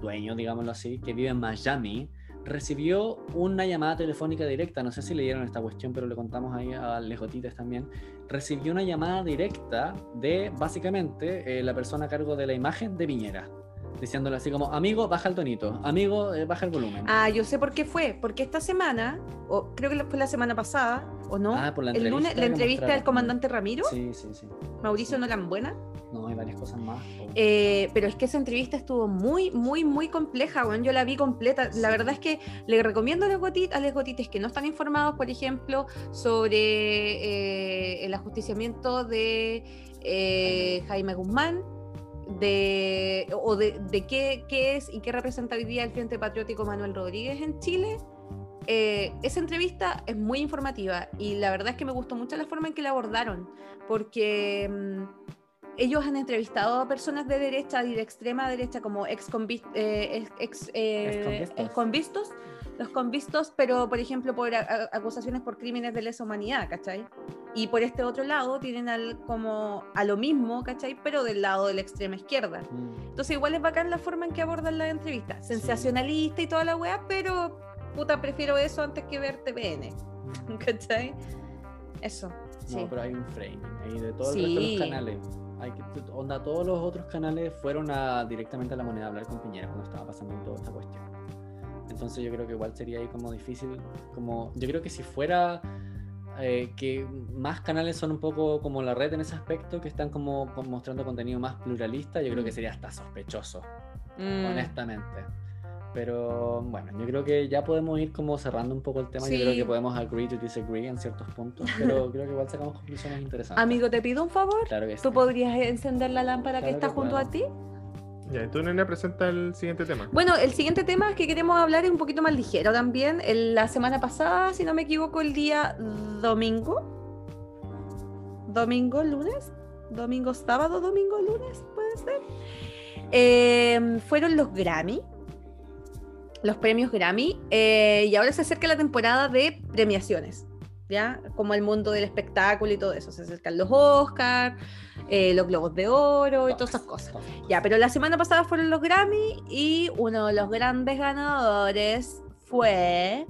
C: dueño, digámoslo así, que vive en Miami, recibió una llamada telefónica directa, no sé si leyeron esta cuestión, pero le contamos ahí a Lejotites también, recibió una llamada directa de básicamente eh, la persona a cargo de la imagen de Viñera diciéndole así como, amigo, baja el tonito, amigo, eh, baja el volumen.
B: Ah, yo sé por qué fue, porque esta semana, o creo que fue la semana pasada, ¿o no?
C: Ah, por la
B: entrevista. El lunes, la entrevista del comandante Ramiro.
C: Sí, sí, sí.
B: Mauricio no eran buena.
C: No, hay varias cosas más.
B: Eh, pero es que esa entrevista estuvo muy, muy, muy compleja, bueno, yo la vi completa. La verdad es que le recomiendo a los, gotites, a los gotites que no están informados, por ejemplo, sobre eh, el ajusticiamiento de Jaime Guzmán de, o de, qué, qué, es y qué representa hoy día el Frente Patriótico Manuel Rodríguez en Chile. Eh, esa entrevista es muy informativa y la verdad es que me gustó mucho la forma en que la abordaron, porque mm, ellos han entrevistado a personas de derecha y de extrema derecha como ex, eh, ex, eh, convistos los convistos, pero por ejemplo por acusaciones por crímenes de lesa humanidad, ¿cachai? Y por este otro lado tienen al, como a lo mismo, ¿cachai? Pero del lado de la extrema izquierda. Mm. Entonces igual es bacán la forma en que abordan la entrevista. Sensacionalista y toda la weá, pero puta, prefiero eso antes que ver TVN. Mm. ¿Cachai? Eso.
C: No, pero hay un framing ahí de todos los canales. Hay que, onda, todos los otros canales fueron a, directamente a la moneda a hablar con Piñera cuando estaba pasando toda esta cuestión. Entonces yo creo que igual sería ahí como difícil, como yo creo que si fuera eh, que más canales son un poco como la red en ese aspecto, que están como mostrando contenido más pluralista, yo creo que mm. sería hasta sospechoso, mm. honestamente. Pero bueno, yo creo que ya podemos ir como cerrando un poco el tema. Yo creo que podemos agree to disagree en ciertos puntos, pero creo que igual sacamos conclusiones interesantes.
B: Amigo, te pido un favor.
C: Claro que
B: ¿Tú podrías encender la lámpara que está junto a ti?
A: Ya, tú nena presenta el siguiente tema.
B: Bueno, el siguiente tema que queremos hablar es un poquito más ligero también. la semana pasada, si no me equivoco, el día domingo. Domingo, lunes. Domingo, sábado, domingo, lunes, puede ser. Em, fueron los Grammy. Los premios Grammy. Eh, y ahora se acerca la temporada de premiaciones. ¿Ya? Como el mundo del espectáculo y todo eso. Se acercan los Oscars eh, los Globos de Oro y todas esas cosas. Ya, pero la semana pasada fueron los Grammy y uno de los grandes ganadores fue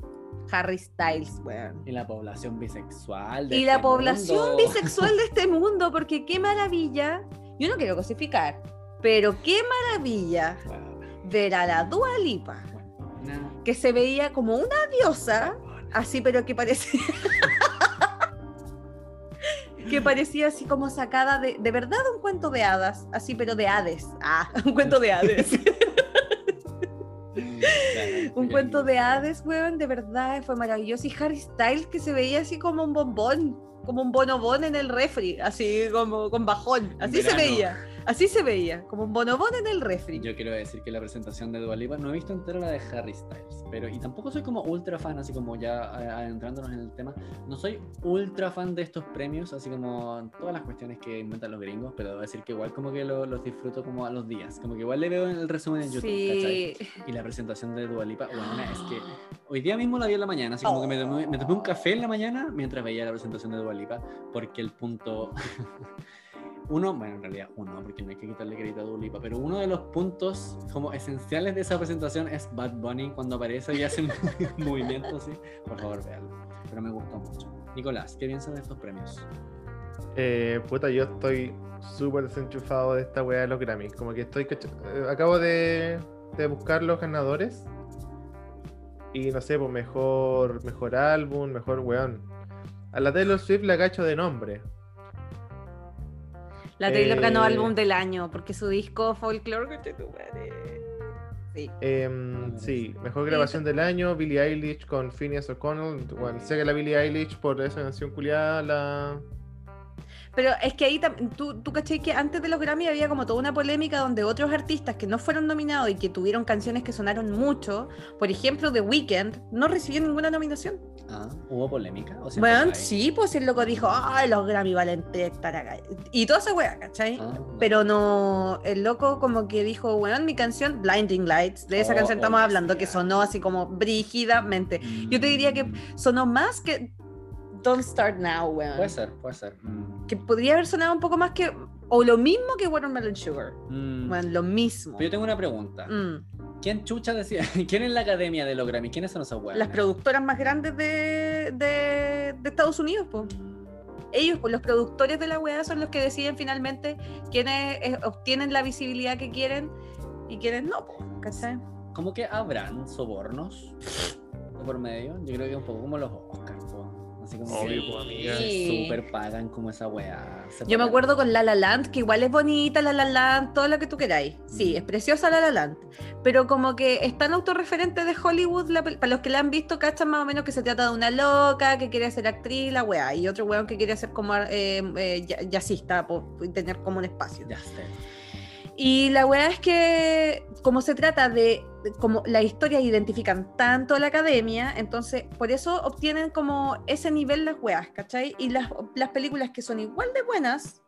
B: Harry Styles,
C: Y la población bisexual.
B: De y la este población bisexual de este mundo, porque qué maravilla. Yo no quiero cosificar, pero qué maravilla ver a la Dua Lipa, que se veía como una diosa, así, pero que parecía. que parecía así como sacada de, de verdad un cuento de hadas, así pero de Hades. Ah, un cuento de Hades. un cuento de Hades, weón, de verdad fue maravilloso. Y Harry Styles que se veía así como un bombón, como un bonobón en el refri, así como con bajón, así se veía. Así se veía, como un bonobón en el refri.
C: Yo quiero decir que la presentación de Lipa no he visto entera la de Harry Styles, pero y tampoco soy como ultra fan, así como ya adentrándonos en el tema, no soy ultra fan de estos premios, así como todas las cuestiones que inventan los gringos, pero debo decir que igual como que los disfruto como a los días, como que igual le veo en el resumen en YouTube, sí. Y la presentación de Lipa, bueno, es que hoy día mismo la vi en la mañana, así como que me tomé, me tomé, un café en la mañana mientras veía la presentación de Lipa, porque el punto... uno, bueno, en realidad uno, porque no hay que quitarle crédito a Dulipa, pero uno de los puntos como esenciales de esa presentación es Bad Bunny cuando aparece y hace movimientos así. Por favor, véanlo. Pero me gustó mucho. Nicolás, ¿qué piensas de estos premios?
A: Eh, puta, yo estoy súper desenchufado de esta weá de los Grammys. Como que estoy. Eh, acabo de, de buscar los ganadores. Y no sé, pues mejor, mejor álbum, mejor weón. A la Taylor Swift la cacho de nombre.
B: La Taylor ganó eh, álbum del año porque su disco Folklore
A: Sí. Em, sí, mejor grabación del año, Billie Eilish con Phineas O'Connell. Bueno, sé que la Billie Eilish por esa canción culiada la,
B: pero es que ahí tú, tú caché que antes de los Grammy había como toda una polémica donde otros artistas que no fueron nominados y que tuvieron canciones que sonaron mucho, por ejemplo, The Weeknd, no recibieron ninguna nominación.
C: Ah, ¿hubo polémica?
B: bueno, sí, pues el loco dijo, ay, los Grammy valen para acá. Y toda esa wea, ¿cachai? Ah, Pero no, el loco como que dijo, bueno, mi canción, Blinding Lights, de esa oh, canción estamos oh, hablando, que sonó así como brígidamente. Yo te diría que mm. sonó más que Don't Start Now, weón.
C: Puede ser, puede ser. Mm.
B: Que podría haber sonado un poco más que. O lo mismo que Watermelon Sugar. Mm. lo mismo.
C: Pero yo tengo una pregunta. ¿Quién chucha decía? ¿Quién es la academia de los Grammy? ¿Quiénes son esas weas?
B: Las productoras más grandes de, de, de Estados Unidos, pues. Ellos, pues, los productores de la wea, son los que deciden finalmente quiénes eh, obtienen la visibilidad que quieren y quiénes no, pues, ¿cachai?
C: ¿Cómo que habrán sobornos por medio? Yo creo que es un poco como los Oscars. Así como Obvio, sí. super pagan como esa weá.
B: Yo me acuerdo con La La Land, que igual es bonita La La Land, todo lo que tú queráis. Sí, mm. es preciosa La La Land. Pero como que es tan autorreferente de Hollywood, para los que la han visto, cachan más o menos que se trata de una loca que quiere ser actriz, la weá. Y otro weón que quiere ser como eh, eh, jazzista, y tener como un espacio. Ya sé. Y la weá es que, como se trata de, como la historia identifican tanto la academia, entonces por eso obtienen como ese nivel las weas, ¿cachai? Y las, las películas que son igual de buenas,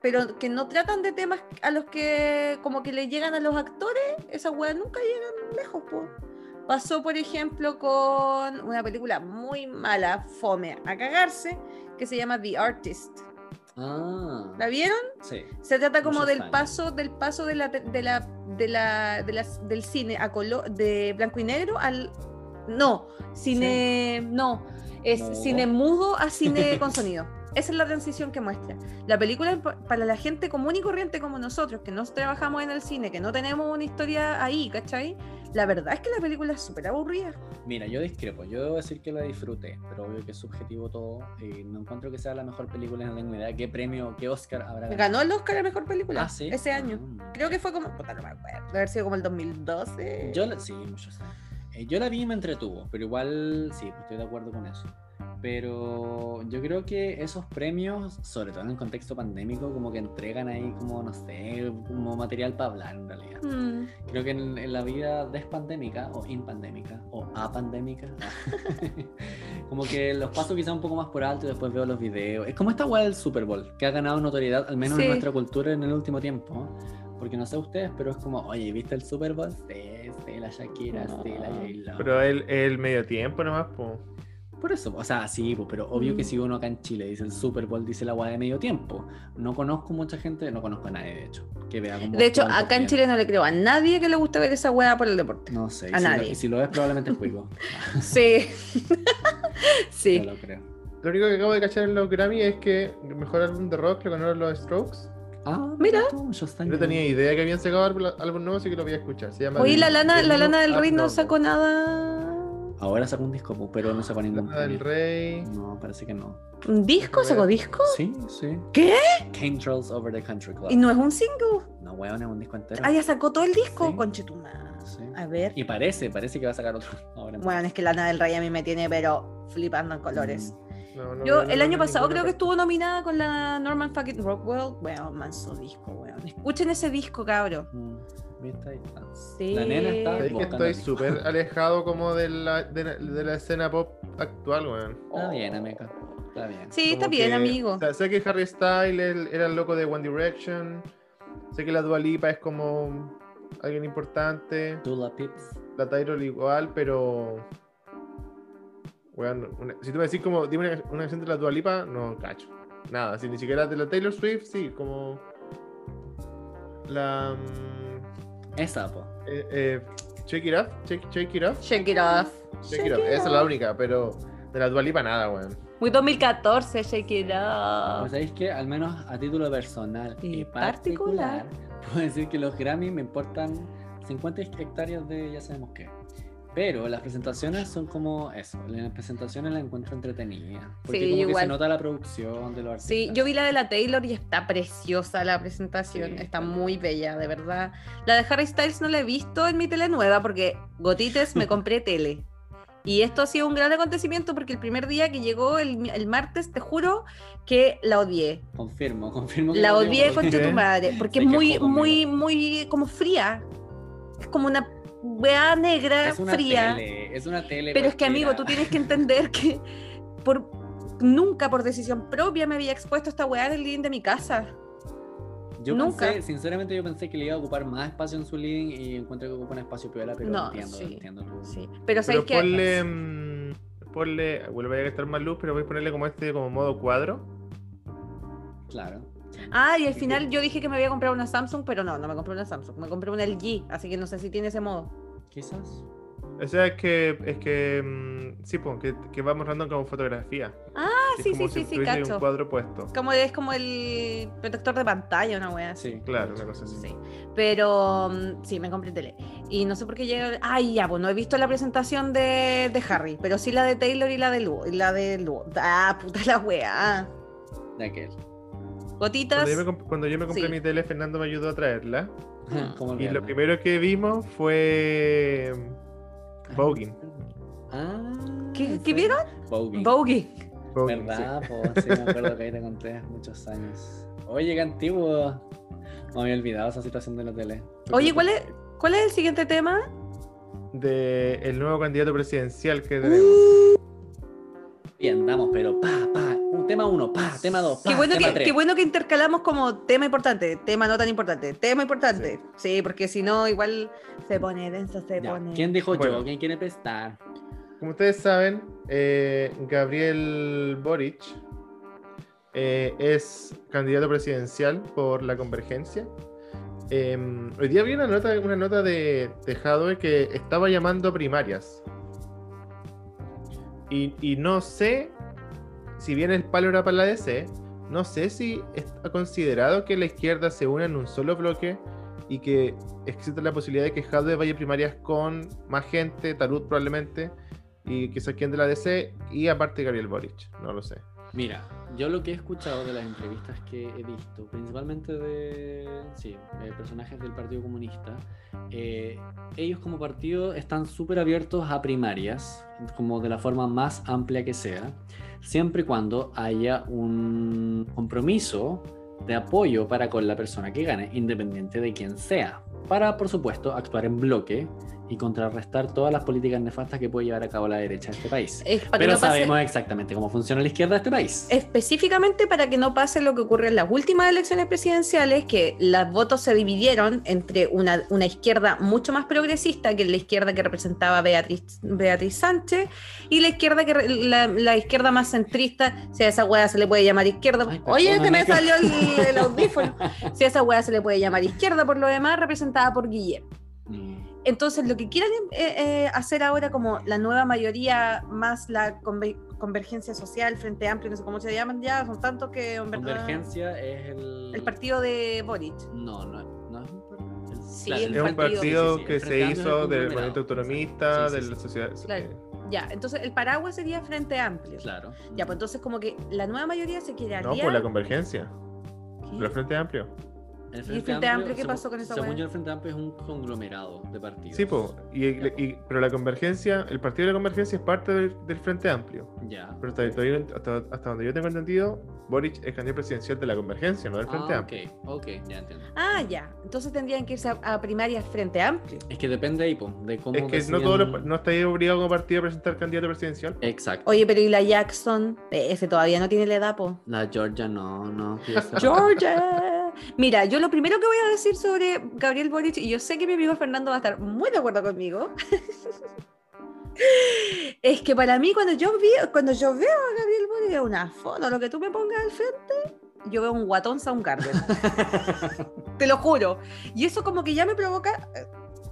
B: pero que no tratan de temas a los que como que le llegan a los actores, esas weas nunca llegan lejos, po. Pasó, por ejemplo, con una película muy mala, fome, a cagarse, que se llama The Artist
C: Ah.
B: ¿La vieron?
C: Sí.
B: Se trata como del paso, del paso de la, de la, de la, del cine a color, de blanco y negro al. No, cine. No, es cine mudo a cine con sonido. Esa es la transición que muestra. La película para la gente común y corriente como nosotros, que no trabajamos en el cine, que no tenemos una historia ahí, ¿cachai? La verdad es que la película es súper aburrida.
C: Mira, yo discrepo. Yo debo decir que la disfruté, pero obvio que es subjetivo todo. No encuentro que sea la mejor película, no tengo idea qué premio, qué Oscar habrá
B: ganado. Ganó el Oscar a mejor película ah, ¿sí? ese año. Ah, Creo que fue como. no me acuerdo. Haber sido como el 2012.
C: Yo, sí, muchos años. Eh, yo la vi y me entretuvo, pero igual sí, estoy de acuerdo con eso. Pero yo creo que esos premios, sobre todo en el contexto pandémico, como que entregan ahí como, no sé, como material para hablar en realidad. Mm. Creo que en, la vida despandémica o impandémica o apandémica, como que los paso quizá un poco más por alto y después veo los videos. Es como esta weá del Super Bowl, que ha ganado notoriedad, al menos en nuestra cultura en el último tiempo. Porque no sé ustedes, pero es como, oye, ¿viste el Super Bowl? Sí, sí, la Shakira, sí, la j
A: Pero el, el medio tiempo nomás, pues.
C: Por eso, o sea, sí, pues, pero obvio que mm. si uno acá en Chile dice el Super Bowl, dice la agua de medio tiempo. No conozco mucha gente, no conozco a nadie, de hecho, que vea
B: como. De hecho, acá en Chile no le creo a nadie que le guste ver esa hueá por el deporte.
C: No sé,
B: a nadie.
C: Si lo, si lo ves, probablemente es juego.
B: sí. sí.
A: No lo creo. Lo único que acabo de cachar en los Grammy es que el mejor álbum de rock lo ganaron los Strokes.
B: Ah, mira.
A: no tenía idea que habían sacado algo nuevo, así que lo voy a escuchar. Se llama
B: Oye, la lana, la lana del rey no sacó nada
C: Ahora sacó un disco, pero no sacó ningún.
A: del Rey.
C: No, parece que no.
B: ¿Un disco? ¿Sacó disco?
C: Sí, sí.
B: ¿Qué?
C: Controls Over the Country Club.
B: ¿Y no es un single?
C: No, weón, es un disco entero.
B: Ah, ya sacó todo el disco. Sí. Conchetumá. Sí. A ver.
C: Y parece, parece que va a sacar otro.
B: Ahora bueno, es que Lana del Rey a mí me tiene, pero flipando en colores. Mm. Yo el año pasado creo que estuvo nominada con la Norman fucking Rockwell. Weón, manso disco, weón. Escuchen ese disco, cabrón. Mm.
C: Sí. La nena está.
A: Es que estoy súper alejado como de la, de, la, escena pop actual, weón.
C: Está bien, amiga. Está bien.
B: Sí, está bien, amigo.
A: sé que Harry Styles era el loco de One Direction. Sé que la Dua Lipa es como alguien importante.
C: Dula Pips.
A: La Tyrol igual, pero. Weón, si tú me decís como, dime una, una canción de la Dua Lipa, no cacho. Nada, si ni siquiera de la Taylor Swift, sí, como. La.
C: Esa, po.
A: Eh, eh, shake it off. Shake,
B: it off. Shake it off.
A: Shake, it off. Esa es la única, pero de la Dualipa nada, weón.
B: Muy 2014, Shake It Off.
C: Pues sabéis que, al menos a título personal y, particular, puedo decir que los Grammy me importan 50 hectáreas de ya sabemos qué. Pero las presentaciones son como eso, las presentaciones las encuentro entretenidas. Porque sí, como igual. que se nota la producción de los artistas.
B: Sí, yo vi la de la Taylor y está preciosa la presentación, está muy bella, de verdad. La de Harry Styles no la he visto en mi tele nueva porque gotites me compré tele. Y esto ha sido un gran acontecimiento porque el primer día que llegó el, el martes, te juro que la odié.
C: Confirmo, confirmo.
B: Que la odié con tu madre, porque es muy, muy, muy como fría. Es como una weá negra, fría.
C: es una tele.
B: Pero es que, amigo, tú tienes que entender que por, nunca por decisión propia me había expuesto esta weá del living de mi casa.
C: Yo Nunca. pensé, sinceramente yo pensé que le iba a ocupar más espacio en su living y encuentro que ocupa un espacio piola, pero no, entiendo, sí, entiendo
B: Sí. Pero sabes
A: que ponle, mm, ponle, vuelve a gastar más luz, pero voy a ponerle como este como modo cuadro.
C: Claro.
B: Ah, y al final yo dije que me había comprado una Samsung, pero no, no me compré una Samsung, me compré una LG, así que no sé si tiene ese modo.
C: Quizás.
A: O sea, es que, es que mm, sí, pues, que, que va mostrando como fotografía.
B: Ah, sí, sí, sí, sí, cacho.
A: un cuadro puesto.
B: Como es como el protector de pantalla, una wea
A: Sí, claro, una cosa así.
B: Sí. Pero mm, sí, me compré tele. Y no sé por qué llega. Ay, ya, pues no he visto la presentación de, de Harry, pero sí la de Taylor y la de Lu. Y la de Lu. Ah, puta la wea.
C: De aquel.
B: Gotitas.
A: Cuando yo me, compré mi tele, Fernando me ayudó a traerla. y lo primero que vimos fue Voguing.
B: Ah, ¿Qué, ¿qué vieron?
C: Voguing.
B: Voguing.
C: ¿Verdad? Pues sí, me acuerdo que ahí te conté muchos años. Oye, qué antiguo. Me había olvidado esa situación de la tele.
B: Oye, ¿cuál es, ¿cuál es el siguiente tema?
A: De el nuevo candidato presidencial que tenemos.
C: Bien, vamos, pero pa, pa, tema uno, pa, tema dos,
B: pa, qué bueno que, Qué bueno que intercalamos como tema importante, tema no tan importante, tema importante. Sí, porque si no, igual se pone denso, se pone.
C: ¿Quién dijo yo? ¿Quién quiere prestar?
A: Como ustedes saben, eh, Gabriel Boric eh, es candidato presidencial por la convergencia. Em, hoy día vi una nota, una nota de, de que estaba llamando primarias. Y, y no sé si bien el palo era para la DC, no sé si ha considerado que la izquierda se una en un solo bloque y que existe la posibilidad de que Jadwe vaya primarias con más gente, Tarut probablemente, y que se de la DC, y aparte Gabriel Boric, no lo sé.
C: Mira, Yo lo que he escuchado de las entrevistas que he visto, principalmente de sí, personajes del Partido Comunista, eh, ellos como partido están súper abiertos a primarias, como de la forma más amplia que sea, siempre y cuando haya un compromiso de apoyo para con la persona que gane, independiente de quién sea, para, por supuesto, actuar en bloque y contrarrestar todas las políticas nefastas que puede llevar a cabo la derecha de este país. Pero sabemos exactamente cómo funciona la izquierda de este país.
B: Específicamente para que no pase lo que ocurrió en las últimas elecciones presidenciales, que los votos se dividieron entre una, una izquierda mucho más progresista, que la izquierda que representaba Beatriz, Beatriz Sánchez, y la izquierda que la, izquierda más centrista, si a esa hueá se le puede llamar izquierda. Oye, se me salió el, audífono. si a esa hueá se le puede llamar izquierda, por lo demás, representada por Guillermo. Mm. Entonces, lo que quieren eh, eh, hacer ahora como la nueva mayoría más la convergencia social, Frente Amplio, no sé cómo se llaman ya, son tantos que
C: en verdad... Convergencia es el...
B: El partido de Boric.
C: No, no, no es un
A: Sí, es un partido que se hizo del movimiento autonomista, de la sociedad...
B: Ya, entonces el paraguas sería Frente Amplio.
C: Claro.
B: Ya, pues entonces como que la nueva mayoría se quiere
A: No, por la convergencia. ¿Qué? Frente Amplio.
B: El Frente, Amplio, ¿qué pasó con esa
C: Según yo, el Frente Amplio es un conglomerado de partidos.
A: Sí, po, y, pero la convergencia, el partido de la convergencia es parte del, Frente Amplio.
C: Ya.
A: Pero hasta, hasta, donde yo tengo entendido, Boric es candidato presidencial de la convergencia, no del Frente
C: ah,
A: Amplio.
C: Ok, ok, ya entiendo.
B: Ah, ya. Entonces tendrían que irse a, primarias Frente Amplio.
C: Es que depende ahí, po, de cómo.
A: Es que no, todos no está ahí obligado como partido a presentar candidato presidencial.
C: Exacto.
B: Oye, pero ¿y la Jackson? Eh, ese todavía no tiene la edad, po.
C: La Georgia no, no.
B: Georgia. Mira, yo lo primero que voy a decir sobre Gabriel Boric, y yo sé que mi amigo Fernando va a estar muy de acuerdo conmigo, es que para mí cuando yo, vi, cuando yo veo a Gabriel Boric una foto, lo que tú me pongas al frente, yo veo un guatón Soundgarden. Te lo juro. Y eso como que ya me provoca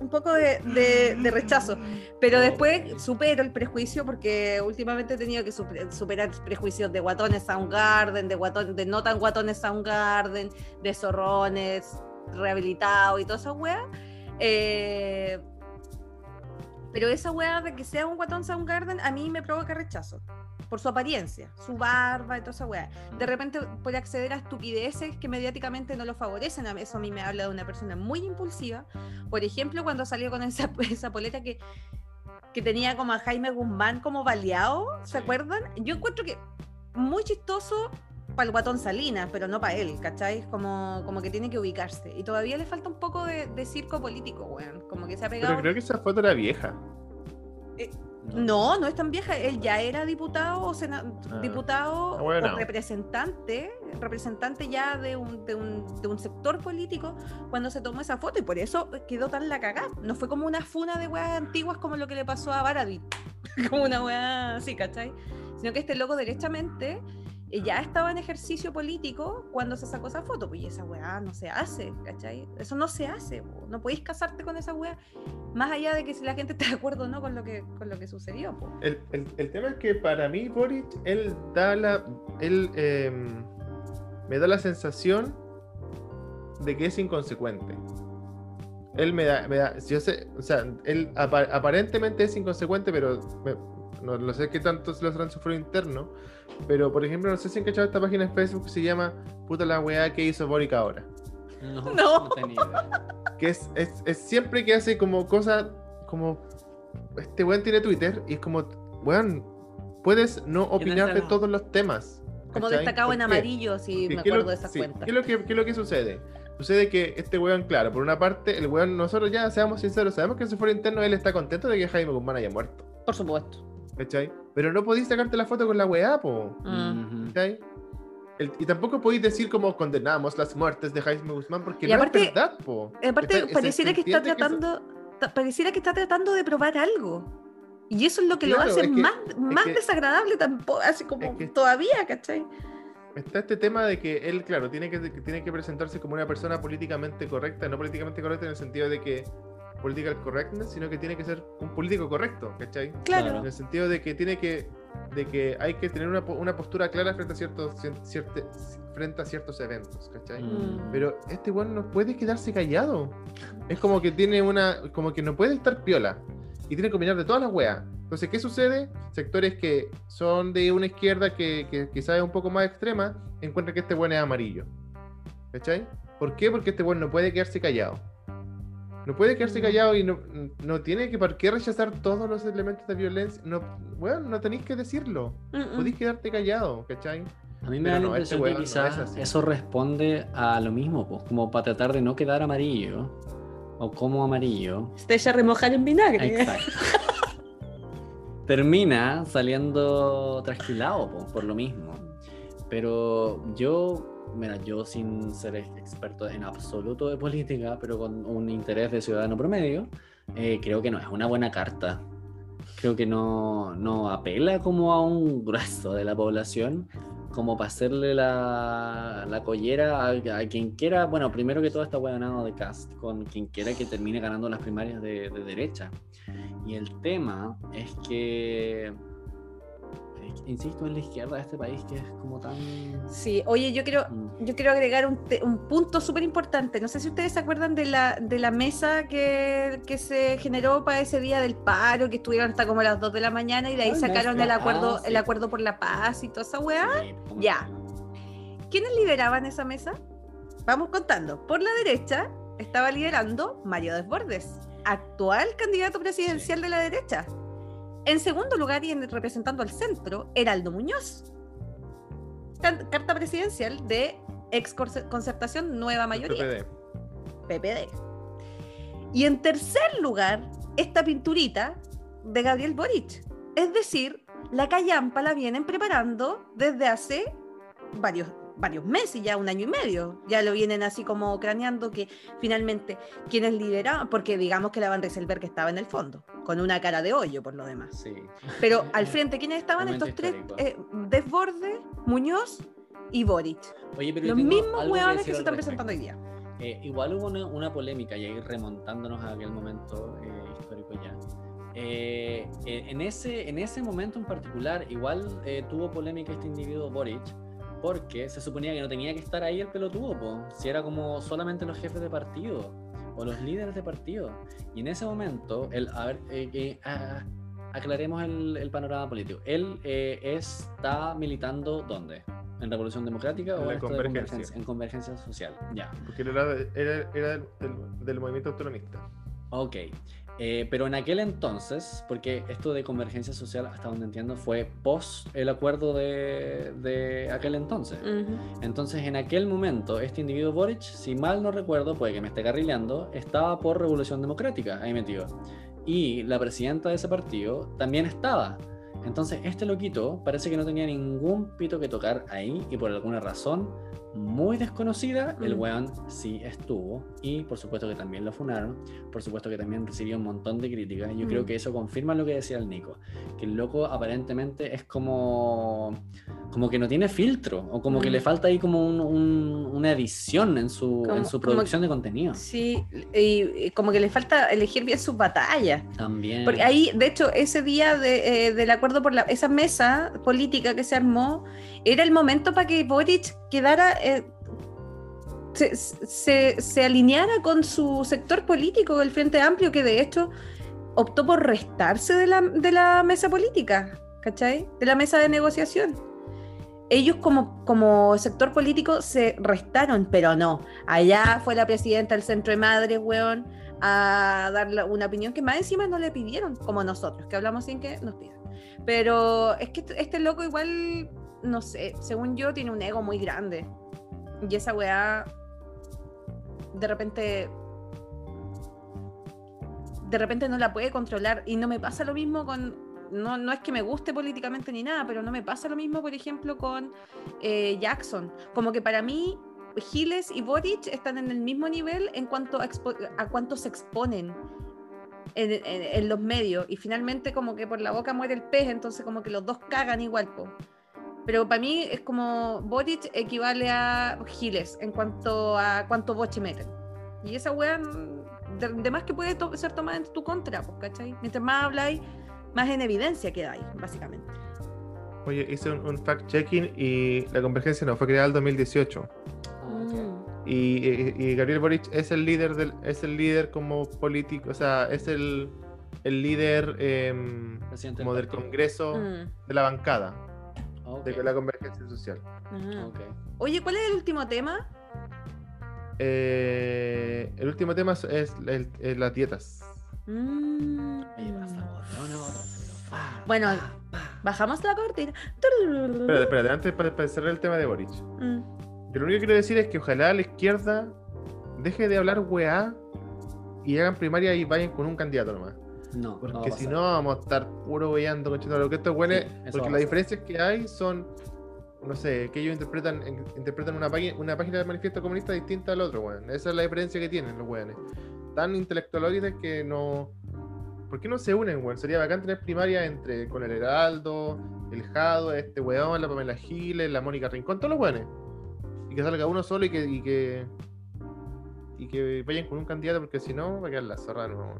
B: un poco de, rechazo. Pero después supero el prejuicio porque últimamente he tenido que superar prejuicios de guatones Soundgarden, de, guatón, de no tan guatones Soundgarden, de zorrones rehabilitados y toda esa wea. Eh, pero esa wea de que sea un guatón Soundgarden a mí me provoca rechazo por su apariencia, su barba y toda esa weá. De repente puede acceder a estupideces que mediáticamente no lo favorecen. Eso a mí me habla de una persona muy impulsiva. Por ejemplo, cuando salió con esa, esa poleta que, que tenía como a Jaime Guzmán como baleado, ¿se acuerdan? Yo encuentro que muy chistoso para el guatón Salinas, pero no para él, ¿cachai? Como, como que tiene que ubicarse. Y todavía le falta un poco de, circo político, weón. Como que se ha pegado.
A: Pero creo que esa foto era vieja.
B: Eh, no, no es tan vieja. Él ya era diputado o ah, diputado o representante, representante ya de un, de, un, de un, sector político cuando se tomó esa foto y por eso quedó tan la cagada. No fue como una funa de weas antiguas como lo que le pasó a Baradit, como una wea así, ¿cachai? Sino que este loco derechamente ya estaba en ejercicio político cuando se sacó esa foto, pues y esa weá no se hace, ¿cachai? Eso no se hace, no podéis casarte con esa weá, más allá de que si la gente está de acuerdo o no con lo que, con lo que sucedió.
A: El, el, tema es que para mí, Boric, él da la. Él em, me da la sensación de que es inconsecuente. Él me da, me da yo sé, o sea, él aparentemente es inconsecuente, pero no, lo sé qué tanto se lo su interno pero, por ejemplo, no sé si han cachado esta página en Facebook que se llama Puta la weá que hizo Boric ahora.
C: No, no, tenía idea.
A: Que es, es, siempre que hace como cosas como. Este weón tiene Twitter y es como, weón, puedes no opinar de todos los temas.
B: Como destacado en amarillo, si me acuerdo de esa cuenta.
A: ¿qué es, lo que, ¿Qué es lo que sucede? Sucede que este weón, claro, por una parte, el weón, nosotros ya seamos sinceros, sabemos que en su foro interno él está contento de que Jaime Guzmán haya muerto.
B: Por supuesto.
A: ¿Cachai? Pero no podéis sacarte la foto con la weá, po. ¿Cachai? y tampoco podéis decir como condenamos las muertes de Jaime Guzmán porque no es verdad, po.
B: Aparte, pareciera que está tratando, pareciera que está tratando de probar algo. Y eso es lo que lo hace más, más desagradable tampoco, así como todavía, ¿cachai?
A: Está este tema de que él, claro, tiene que, tiene que presentarse como una persona políticamente correcta, no políticamente correcta en el sentido de que political correctness, sino que tiene que ser un político correcto, ¿cachai?
B: Claro.
A: En el sentido de que tiene que, de que hay que tener una, una postura clara frente a ciertos, frente a ciertos eventos, ¿cachai? Mm. Pero este weón no puede quedarse callado. Es como que tiene una, como que no puede estar piola. Y tiene que opinar de todas las weas. Entonces, ¿qué sucede? Sectores que son de una izquierda que, que quizás es un poco más extrema, encuentran que este bueno es amarillo. ¿Cachai? ¿Por qué? Porque este bueno no puede quedarse callado. No puede quedarse mm. callado y no, no tiene que por qué rechazar todos los elementos de violencia. No, bueno, no tenéis que decirlo. Podéis quedarte callado, ¿cachai?
C: A mí me da la este impresión que quizás eso responde a lo mismo, pues, como para tratar de no quedar amarillo. O como amarillo.
B: Estrella remojar en vinagre.
C: Exacto. Termina saliendo trasquilado por lo mismo. Pero yo mira, yo sin ser experto en absoluto de política, pero con un interés de ciudadano promedio, eh, creo que no es una buena carta. Creo que no, no apela como a un grueso de la población, como para hacerle la, la collera a, quien quiera, bueno, primero que todo está huevonado de cast, con quien quiera que termine ganando las primarias de, de derecha. Y el tema es que insisto, en la izquierda de este país que es como tan...
B: Sí, oye, yo quiero, mm. yo quiero agregar un, un punto súper importante. No sé si ustedes se acuerdan de la, de la mesa que, que, se generó para ese día del paro, que estuvieron hasta como las 2 de la mañana y de ahí sacaron el acuerdo, ah, el acuerdo por la paz y toda esa weá. ya. ¿Quiénes lideraban esa mesa? Vamos contando. Por la derecha estaba liderando Mario Desbordes, actual candidato presidencial de la derecha. En segundo lugar, y representando al centro, Heraldo Muñoz. Carta presidencial de ex concertación Nueva Mayoría. PPD. PPD. Y en tercer lugar, esta pinturita de Gabriel Boric. Es decir, la callampa la vienen preparando desde hace varios varios meses, ya un año y medio. Ya lo vienen así como craneando que finalmente quienes lideraban, porque digamos que la Van Rieselberg que estaba en el fondo, con una cara de hoyo por lo demás. Sí. Pero al frente, ¿quiénes estaban estos tres? Eh, Desborde, Muñoz y Boric. Oye, pero Los mismos hueones que se están presentando hoy día.
C: Eh, igual hubo una, polémica, y ahí remontándonos a aquel momento eh, histórico ya. en, ese, en ese momento en particular, igual tuvo polémica este individuo Boric, porque se suponía que no tenía que estar ahí el pelotudo, si era como solamente los jefes de partido o los líderes de partido. Y en ese momento, el, a ver, eh, ah, aclaremos el, panorama político. Él eh, está militando ¿dónde? ¿En Revolución Democrática o
A: en convergencia.
C: En convergencia social, ya.
A: Porque él era, era, del, del movimiento autonomista.
C: Ok. Eh, pero en aquel entonces, porque esto de convergencia social, hasta donde entiendo, fue post el acuerdo de, aquel entonces. Entonces, en aquel momento, este individuo Boric, si mal no recuerdo, puede que me esté carrileando, estaba por Revolución Democrática, ahí metido. Y la presidenta de ese partido también estaba. Entonces, este loquito parece que no tenía ningún pito que tocar ahí y por alguna razón muy desconocida, el weón sí estuvo y por supuesto que también lo funaron, por supuesto que también recibió un montón de críticas. Yo creo que eso confirma lo que decía el Nico, que el loco aparentemente es como como que no tiene filtro o como que le falta ahí como una edición en su, en su producción de contenido.
B: Sí, y, como que le falta elegir bien sus batallas.
C: También.
B: Porque ahí, de hecho, ese día de, eh, del por la, esa mesa política que se armó, era el momento para que Boric quedara eh, se, alineara con su sector político, el Frente Amplio, que de hecho optó por restarse de la, mesa política, ¿cachai? De la mesa de negociación. Ellos como, como sector político se restaron, pero no. Allá fue la presidenta del Centro de Madres, weón, a dar una opinión que más encima no le pidieron, como nosotros, que hablamos sin que nos pidan. Pero es que este loco igual, no sé, según yo, tiene un ego muy grande. Y esa weá, de repente, de repente no la puede controlar. Y no me pasa lo mismo con, no, no es que me guste políticamente ni nada, pero no me pasa lo mismo, por ejemplo, con eh, Jackson. Como que para mí, Giles y Boric están en el mismo nivel en cuanto a, a cuánto se exponen. En, en, los medios y finalmente como que por la boca muere el pez entonces como que los dos cagan igual po. Pero para mí es como Boric equivale a Giles en cuanto a cuánto boche meten. Y esa weá, mm, de, más que puede ser tomada en tu contra, pues, ¿cachai? Mientras más habláis, más en evidencia quedáis, básicamente.
A: Oye, hice un, fact-checking y la convergencia no fue creada en el 2018. Y, y, Gabriel Boric es el líder del, es el líder como político, o sea, es el el líder em, como del Congreso mm. de la bancada de la convergencia social.
B: Oye, ¿cuál es el último tema?
A: Eh, el último tema es, las dietas. Mm.
B: Bueno, bajamos la cortina.
A: Espérate, espérate, antes para, cerrar el tema de Boric. Mm. Yo lo único que quiero decir es que ojalá la izquierda deje de hablar weá y hagan primaria y vayan con un candidato nomás. No, porque si no vamos a estar puro weyando con lo que esto huele, porque las diferencias que hay son, no sé, que ellos interpretan interpretan una, página, una página del manifiesto comunista distinta al otro, weón. Esa es la diferencia que tienen los weones. Tan intelectuales que no. ¿Por qué no se unen, weón? Sería bacán tener primaria entre con el Heraldo, el Jado, este weón, la Pamela Giles, la Mónica Rincón, todos los weones. Y que salga uno solo y que, y que, y que vayan con un candidato, porque si no, va a quedar la zorra, no,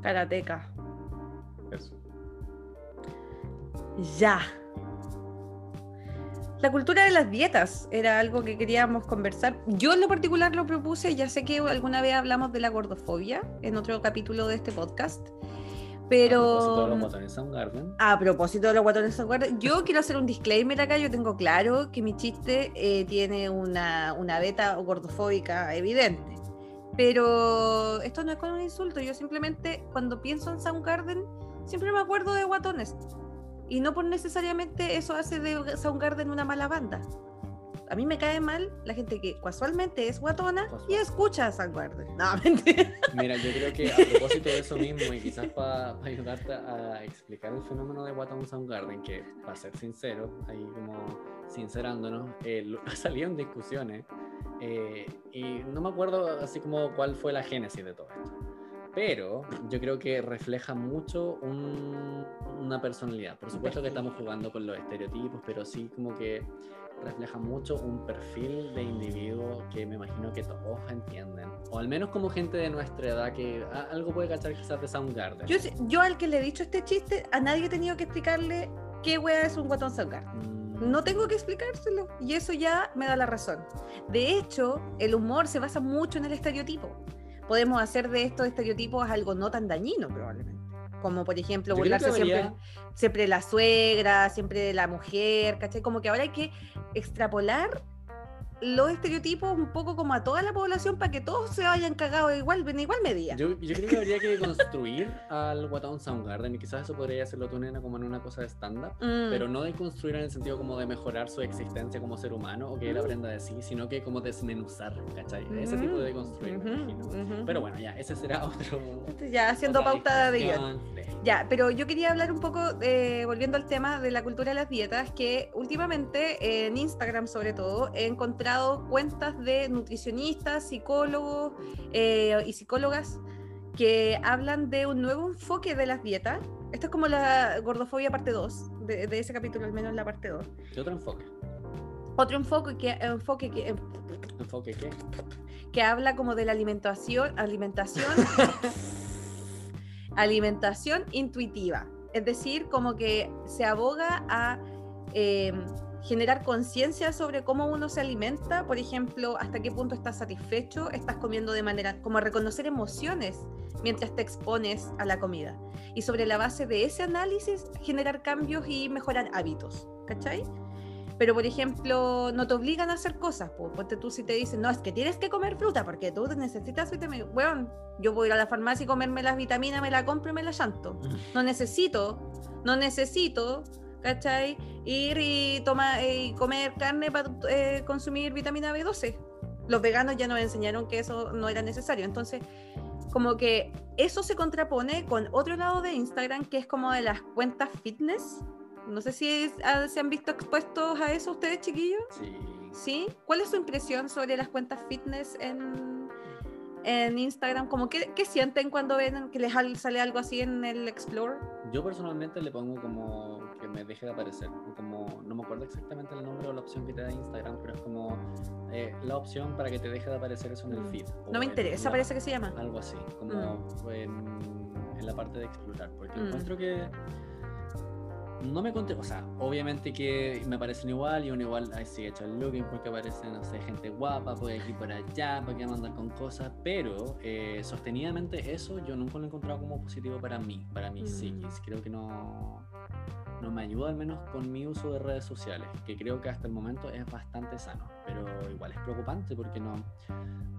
B: Karateca. Eso. Ya. La cultura de las dietas era algo que queríamos conversar. Yo en lo particular lo propuse, ya sé que alguna vez hablamos de la gordofobia en otro capítulo de este podcast. Pero. A propósito de los guatones Soundgarden. Yo quiero hacer un disclaimer acá. Yo tengo claro que mi chiste eh, tiene una, una beta gordofóbica evidente. Pero esto no es con un insulto, yo simplemente cuando pienso en Soundgarden siempre me acuerdo de Guatones. Y no por necesariamente eso hace de Soundgarden una mala banda. A mí me cae mal la gente que casualmente es guatona y escucha a Soundgarden. No, mentira.
C: Mira, yo creo que a propósito de eso mismo y quizás para ayudarte a explicar el fenómeno de Guatón Soundgarden, que para ser sincero, ahí como sincerándonos, eh, ha salido en discusiones eh, y no me acuerdo así como cuál fue la génesis de todo esto. Pero yo creo que refleja mucho una personalidad. Por supuesto que estamos jugando con los estereotipos, pero sí como que refleja mucho un perfil de individuo que me imagino que todos entienden. O al menos como gente de nuestra edad que algo puede cachar quizás de Soundgarden.
B: Yo, yo al que le he dicho este chiste, a nadie he tenido que explicarle qué wea es un guatón Soundgarden. Mm no tengo que explicárselo y eso ya me da la razón. De hecho, el humor se basa mucho en el estereotipo. Podemos hacer de estos estereotipos algo no tan dañino probablemente. Como por ejemplo burlarse siempre, siempre de la suegra, siempre de la mujer, ¿cachai? Como que ahora hay que extrapolar los estereotipos un poco como a toda la población para que todos se vayan cagados igual, en igual medida.
C: Yo, yo creo que habría que construir al Sound Soundgarden y quizás eso podría hacerlo tu nena como en una cosa de stand-up, mm. pero no de construir en el sentido como de mejorar su existencia como ser humano o que él mm. aprenda de sí, sino que como desmenuzar, ¿cachai? Ese tipo de construir, Pero bueno, ya, ese será otro.
B: Ya haciendo pauta de guion. Ya, pero yo quería hablar un poco, de, volviendo al tema de la cultura de las dietas, que últimamente en Instagram sobre todo he encontrado cuentas de nutricionistas, psicólogos eh, y psicólogas que hablan de un nuevo enfoque de las dietas. Esto es como la gordofobia parte 2, de, ese capítulo al menos la parte 2.
C: ¿Qué otro enfoque?
B: Otro enfoque que... Enfoque que
C: ¿Enfoque qué?
B: Que habla como de la alimentación, alimentación alimentación intuitiva. Es decir, como que se aboga a em, generar conciencia sobre cómo uno se alimenta, por ejemplo, hasta qué punto estás satisfecho, estás comiendo de manera, como reconocer emociones mientras te expones a la comida. Y sobre la base de ese análisis, generar cambios y mejorar hábitos. ¿Cachai? pero por ejemplo, no te obligan a hacer cosas. Ponte tú si te dicen, no, es que tienes que comer fruta porque tú necesitas vitamina. Bueno, yo voy a ir a la farmacia y comerme las vitaminas, me la compro y me la llanto. No necesito, no necesito, ¿cachai? Ir y, tomar, y comer carne para eh, consumir vitamina B12. Los veganos ya nos enseñaron que eso no era necesario. Entonces, como que eso se contrapone con otro lado de Instagram que es como de las cuentas fitness no sé si ah, se han visto expuestos a eso ustedes, chiquillos.
C: Sí.
B: ¿Sí? ¿Cuál es su impresión sobre las cuentas fitness en, en Instagram? Como ¿qué, sienten cuando ven que les sale algo así en el Explore?
C: Yo personalmente le pongo como que me deje de aparecer. Como, no me acuerdo exactamente el nombre o la opción que te da Instagram, pero es como eh, la opción para que te deje de aparecer eso en el mm. feed.
B: No me interesa, parece que se llama.
C: Algo así, como mm. en, la parte de explorar. Porque mm. encuentro que no me conté, o sea, obviamente que me parecen igual y uno igual ahí sigue hecho el looking porque aparece, no sé, gente guapa, por aquí por allá, para que mandar con cosas, pero eh, sostenidamente eso yo nunca lo he encontrado como positivo para mí, para mi mm. psiquis. Creo que no, no me ayuda al menos con mi uso de redes sociales, que creo que hasta el momento es bastante sano, pero igual es preocupante porque no,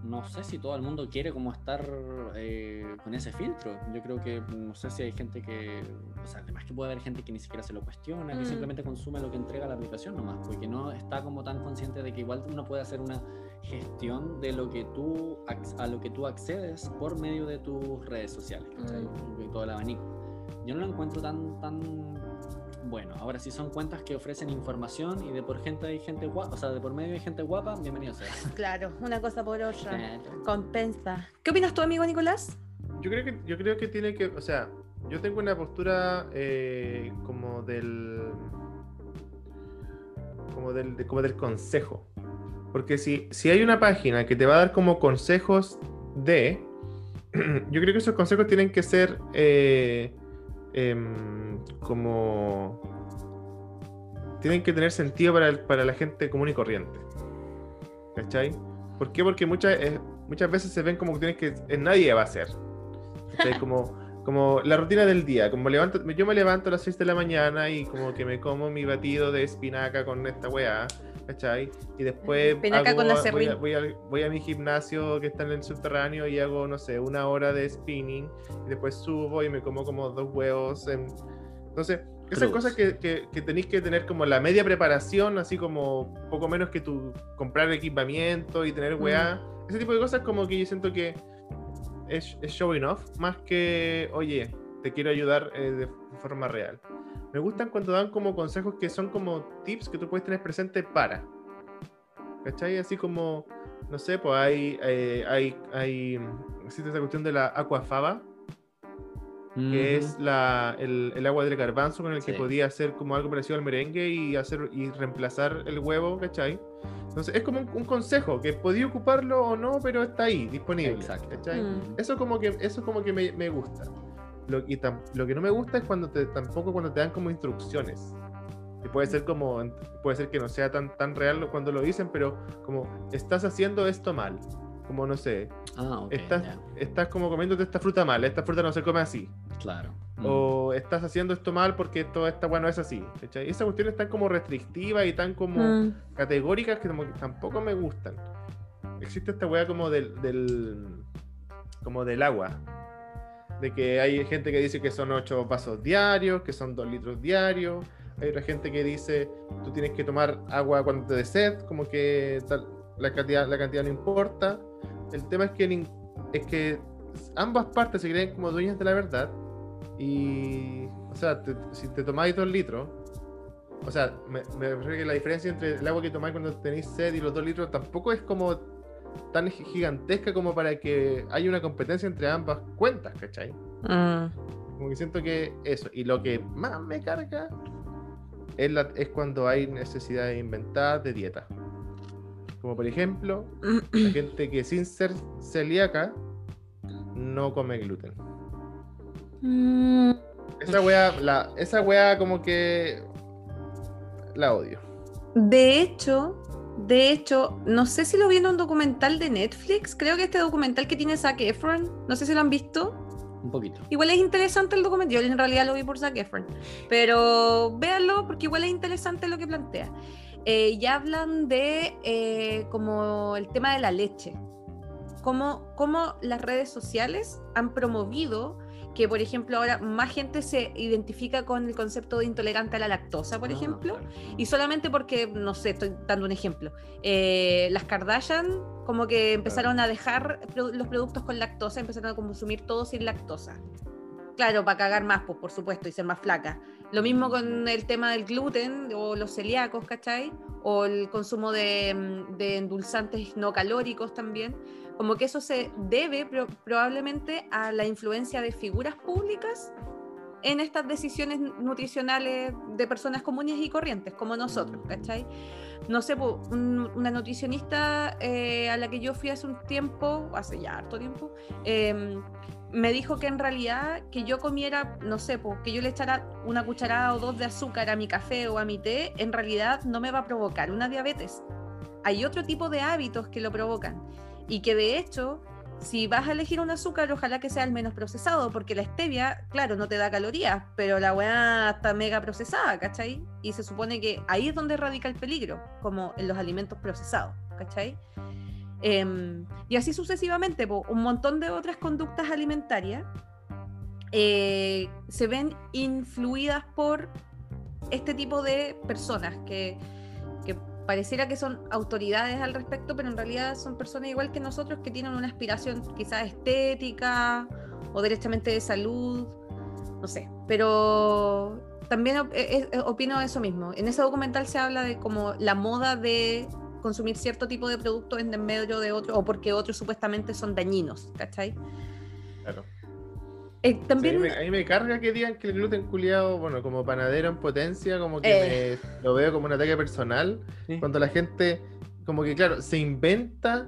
C: no sé si todo el mundo quiere como estar eh, con ese filtro. Yo creo que no sé si hay gente que, o sea, además que puede haber gente que ni siquiera se lo cuestiona, que mm. simplemente consume lo que entrega la aplicación nomás, porque no está como tan consciente de que igual uno puede hacer una gestión de lo que tú a lo que tú accedes por medio de tus redes sociales, mm. todo el abanico. Yo no lo encuentro tan tan bueno, ahora si son cuentas que ofrecen información y de por gente hay gente guapa, o sea, de por medio hay gente guapa, bienvenido sea.
B: Claro, una cosa por otra. Compensa. ¿Qué opinas tú, amigo Nicolás?
A: Yo creo que, yo creo que tiene que, o sea, yo tengo una postura eh, como del. como del, como del consejo. Porque si, si hay una página que te va a dar como consejos de. yo creo que esos consejos tienen que ser. Eh, Em, como tienen que tener sentido para, la gente común y corriente. ¿Cachai? ¿Por? Porque muchas, eh, muchas veces se ven como que tienes que. nadie va a hacer. Como, como la rutina del día. Como levanto, yo me levanto a las 6 de la mañana y como que me como mi batido de espinaca con esta weá. ¿Cachai? Y después voy, a, mi gimnasio que está en el subterráneo y hago, no sé, una hora de spinning y después subo y me como como dos huevos. Entonces, esas cosas que, que, tenéis que tener como la media preparación, así como poco menos que tu comprar equipamiento y tener weá. Mm. Ese tipo de cosas como que yo siento que es, es showing off más que, oye, te quiero ayudar eh, de forma real. Me gustan cuando dan como consejos que son como tips que tú puedes tener presente para. ¿Cachai? Así como, no sé, pues hay, eh, hay, hay, existe esa cuestión de la aquafaba, que es la, el, agua del garbanzo con el que podía hacer como algo parecido al merengue y hacer y reemplazar el huevo, ¿cachai? Entonces es como un, consejo que podía ocuparlo o no, pero está ahí, disponible. Exacto. ¿cachai? Mm. Eso como que, eso como que me, me gusta. Lo, y lo que no me gusta es cuando te, tampoco cuando te dan como instrucciones. Y puede ser como, puede ser que no sea tan, tan real cuando lo dicen, pero como, estás haciendo esto mal. Como, no sé, ah, estás, estás como comiéndote esta fruta mal, esta fruta no se come así.
C: Claro.
A: O mm. estás haciendo esto mal porque esto está bueno, es así. ¿cachai? Esas cuestiones están como restrictivas y tan como mm. categóricas que, como que tampoco me gustan. Existe esta weá como del, del, como del agua de que hay gente que dice que son 8 vasos diarios, que son 2 litros diarios. Hay otra gente que dice tú tienes que tomar agua cuando te dé sed, como que la, cantidad, la cantidad no importa. El tema es que, es que ambas partes se creen como dueñas de la verdad. Y, o sea, si te tomáis 2 litros, o sea, me, me refiero que la diferencia entre el agua que tomáis cuando tenéis sed y los 2 litros tampoco es como tan gigantesca como para que haya una competencia entre ambas cuentas, ¿cachai? Mm. Como que siento que eso. Y lo que más me carga es, la, es cuando hay necesidad de inventar de dieta. Como por ejemplo, la gente que sin ser celíaca no come gluten. Mm. Esa wea, la, esa wea como que la odio.
B: De hecho, de hecho, no sé si lo vi en un documental de Netflix. Creo que este documental que tiene Zac Efron, no sé si lo han visto.
C: Un poquito.
B: Igual es interesante el documental. Yo en realidad lo vi por Zac Efron. Pero véanlo porque igual es interesante lo que plantea. Eh, ya hablan de eh, como el tema de la leche. Cómo, cómo las redes sociales han promovido que, por ejemplo, ahora más gente se identifica con el concepto de intolerante a la lactosa, por ah, ejemplo, y solamente porque, no sé, estoy dando un ejemplo, eh, las Kardashian como que empezaron a dejar los productos con lactosa, empezaron a consumir todo sin lactosa. Claro, para cagar más, pues, por supuesto, y ser más flaca. Lo mismo con el tema del gluten o los celíacos, ¿cachai? O el consumo de, mm, endulzantes no calóricos también como que eso se debe probablemente a la influencia de figuras públicas en estas decisiones nutricionales de personas comunes y corrientes, como nosotros, ¿cachai? No sé, una nutricionista eh, a la que yo fui hace un tiempo, hace ya harto tiempo, em, me dijo que en realidad que yo comiera, no sé, que yo le echara una cucharada o dos de azúcar a mi café o a mi té, en realidad no me va a provocar una diabetes. Hay otro tipo de hábitos que lo provocan y que de hecho si vas a elegir un azúcar, ojalá que sea el menos procesado, porque la stevia, claro, no te da calorías, pero la weá está mega procesada, ¿cachai? Y se supone que ahí es donde radica el peligro, como en los alimentos procesados, ¿cachai? Em, y así sucesivamente, un montón de otras conductas alimentarias eh, se ven influidas por este tipo de personas que pareciera que son autoridades al respecto, pero en realidad son personas igual que nosotros que tienen una aspiración quizás estética o directamente de salud, no sé, pero también eh, eh, opino eso mismo. En ese documental se habla de como la moda de consumir cierto tipo de productos en medio de otro o porque otros supuestamente son dañinos, ¿cachai?
A: Claro. Eh, también... a, mí me, carga que digan que el gluten culiado, bueno, como panadero en potencia, como que eh. lo veo como un ataque personal. Cuando la gente, como que, claro, se inventa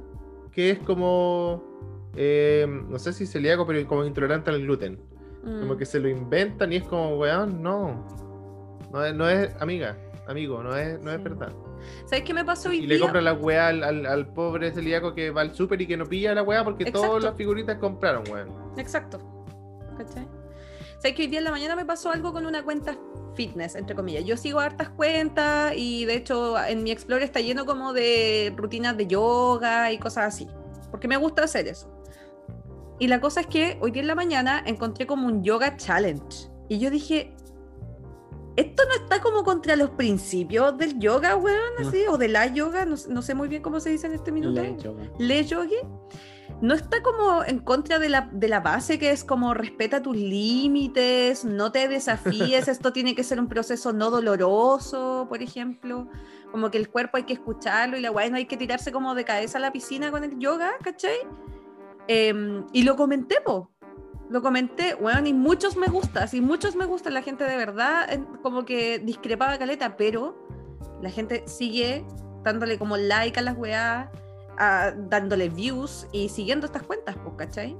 A: que es como, eh, no sé si celíaco, pero como intolerante al gluten. Como mm. que se lo inventan y es como, weón, no. No es, amiga, amigo, no es, no es verdad.
B: ¿Sabes qué me pasó hoy
A: Y le compra la weá al, pobre celíaco que va al súper y que no pilla la weá porque todas las figuritas compraron, weón.
B: Exacto. ¿cachai? que hoy día en la mañana me pasó algo con una cuenta fitness, entre comillas. Yo sigo hartas cuentas y de hecho en mi Explorer está lleno como de rutinas de yoga y cosas así, porque me gusta hacer eso. Y la cosa es que hoy día en la mañana encontré como un yoga challenge y yo dije, esto no está como contra los principios del yoga, weón, así, o de la yoga, no, sé muy bien cómo se dice en este minuto. Le yoga. Le yoga no está como en contra de la, de la base que es como respeta tus límites, no te desafíes, esto tiene que ser un proceso no doloroso, por ejemplo, como que el cuerpo hay que escucharlo y la guay no hay que tirarse como de cabeza a la piscina con el yoga, ¿cachai? Em, y lo comenté, po. Lo comenté, bueno, y muchos me gustan, y muchos me gustan, la gente de verdad como que discrepaba caleta, pero la gente sigue dándole como like a las weas dándole views y siguiendo estas cuentas, pues, ¿cachai?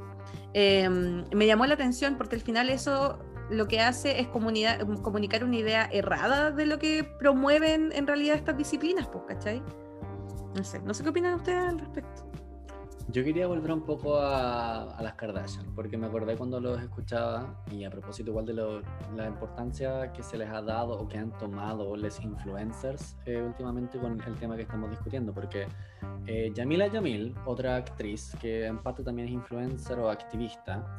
B: Em, me llamó la atención porque al final eso lo que hace es comunicar una idea errada de lo que promueven en realidad estas disciplinas, pues, ¿cachai? No sé, no sé qué opinan ustedes al respecto.
C: Yo quería volver un poco a, las Kardashian, porque me acordé cuando los escuchaba y a propósito igual de la importancia que se les ha dado o que han tomado los influencers eh, últimamente con el tema que estamos discutiendo, porque eh, Yamila Yamil, otra actriz que en parte también es influencer o activista,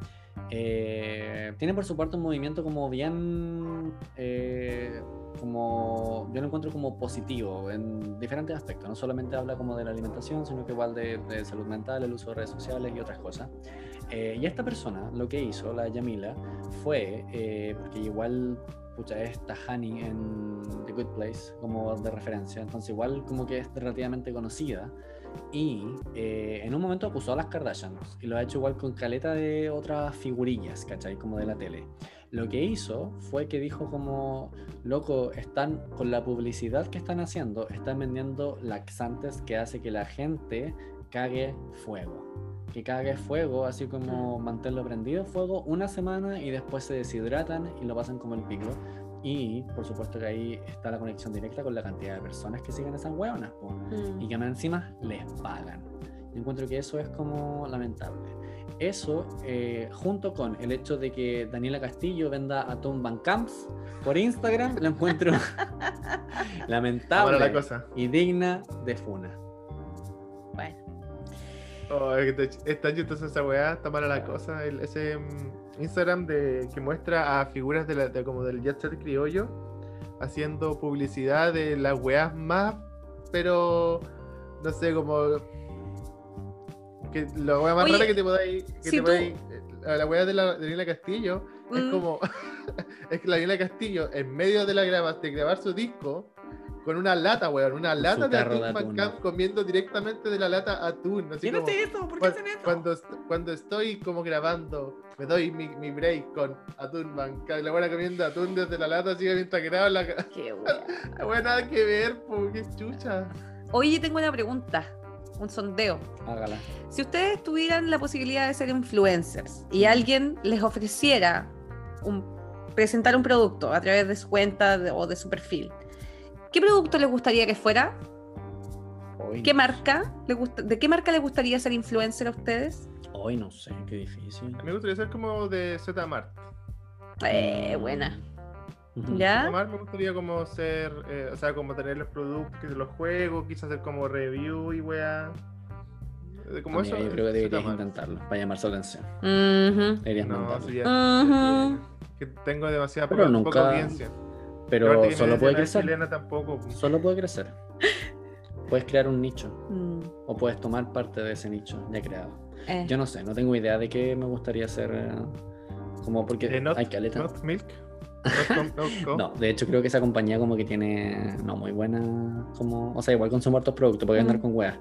C: eh, tiene por su parte un movimiento como bien, eh, como yo lo encuentro como positivo en diferentes aspectos. No solamente habla como de la alimentación, sino que igual de, salud mental, el uso de redes sociales y otras cosas. Eh, y esta persona lo que hizo, la Yamila, fue, porque igual pucha, es Tahani en The Good Place como de referencia, entonces igual como que es relativamente conocida y eh, en un momento acusó a las Kardashians y lo ha hecho igual con caleta de otras figurillas, ¿cachai? Como de la tele. Lo que hizo fue que dijo como, loco, están con la publicidad que están haciendo, están vendiendo laxantes que hace que la gente cague fuego. Que cague fuego, así como mantenerlo prendido fuego una semana y después se deshidratan y lo pasan como el pico y por supuesto que ahí está la conexión directa con la cantidad de personas que siguen esas hueonas mm. y que más encima les pagan. Yo encuentro que eso es como lamentable. Eso, eh, junto con el hecho de que Daniela Castillo venda a Tom Van Camps por Instagram, lo encuentro lamentable y digna de funa.
B: Bueno.
A: Oh, está chistosa esa weá, está mala la cosa. ese mm, Instagram de, que muestra a figuras de, como del jet set criollo haciendo publicidad de las weas más, pero no sé, como que la wea más rara que te podáis, que te eh, la wea de la de Castillo es mm. como es que la Daniela Castillo en medio de la graba, de grabar su disco con una lata, weón, una lata de atún, de comiendo directamente de la lata atún.
B: Así como, eso? ¿Por qué hacen eso?
A: Cuando, cuando estoy como grabando, me doy mi, mi break con atún Mancam, la buena comiendo atún desde la lata, así mientras grabo la... Qué weón. nada que ver, po, qué chucha.
B: Oye, tengo una pregunta un sondeo.
C: Hágala.
B: Si ustedes tuvieran la posibilidad de ser influencers y alguien les ofreciera un, presentar un producto a través de su cuenta o de su perfil, ¿qué producto les gustaría que fuera? ¿Qué marca ¿De qué marca les gustaría ser influencer a ustedes?
C: Hoy no sé, qué difícil.
A: me gustaría ser como de Zmart.
B: Eh, buena. ¿Ya?
A: me gustaría como ser, eh, o sea, como tener los productos de los juegos, quizás hacer como review y weá.
C: Eh, como eso, yo creo que deberías intentarlo para llamar su atención. Deberías
A: no, que tengo demasiada
C: pero nunca, poca audiencia. Pero solo puede crecer.
A: Tampoco.
C: Solo puede crecer. puedes crear un nicho. Mm. O puedes tomar parte de ese nicho ya creado. Eh. Yo no sé, no tengo idea de qué me gustaría hacer. como porque hay caleta.
A: Not milk.
C: no, de hecho creo que esa compañía como que tiene no muy buena como, o sea, igual consumo hartos productos, puede andar con weas,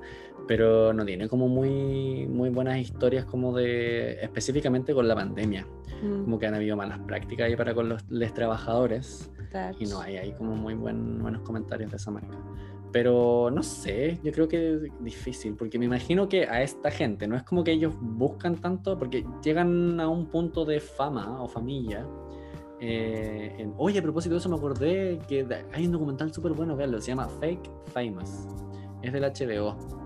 C: pero no tiene como muy muy buenas historias como de específicamente con la pandemia. Como que han habido malas prácticas ahí para con los, trabajadores y no hay ahí como muy buen, buenos comentarios de esa marca. Pero no sé, yo creo que es difícil, porque me imagino que a esta gente no es como que ellos buscan tanto, porque llegan a un punto de fama o familia eh, oye, a propósito de eso me acordé que hay un documental súper bueno, veanlo, se llama Fake Famous. Es del HBO.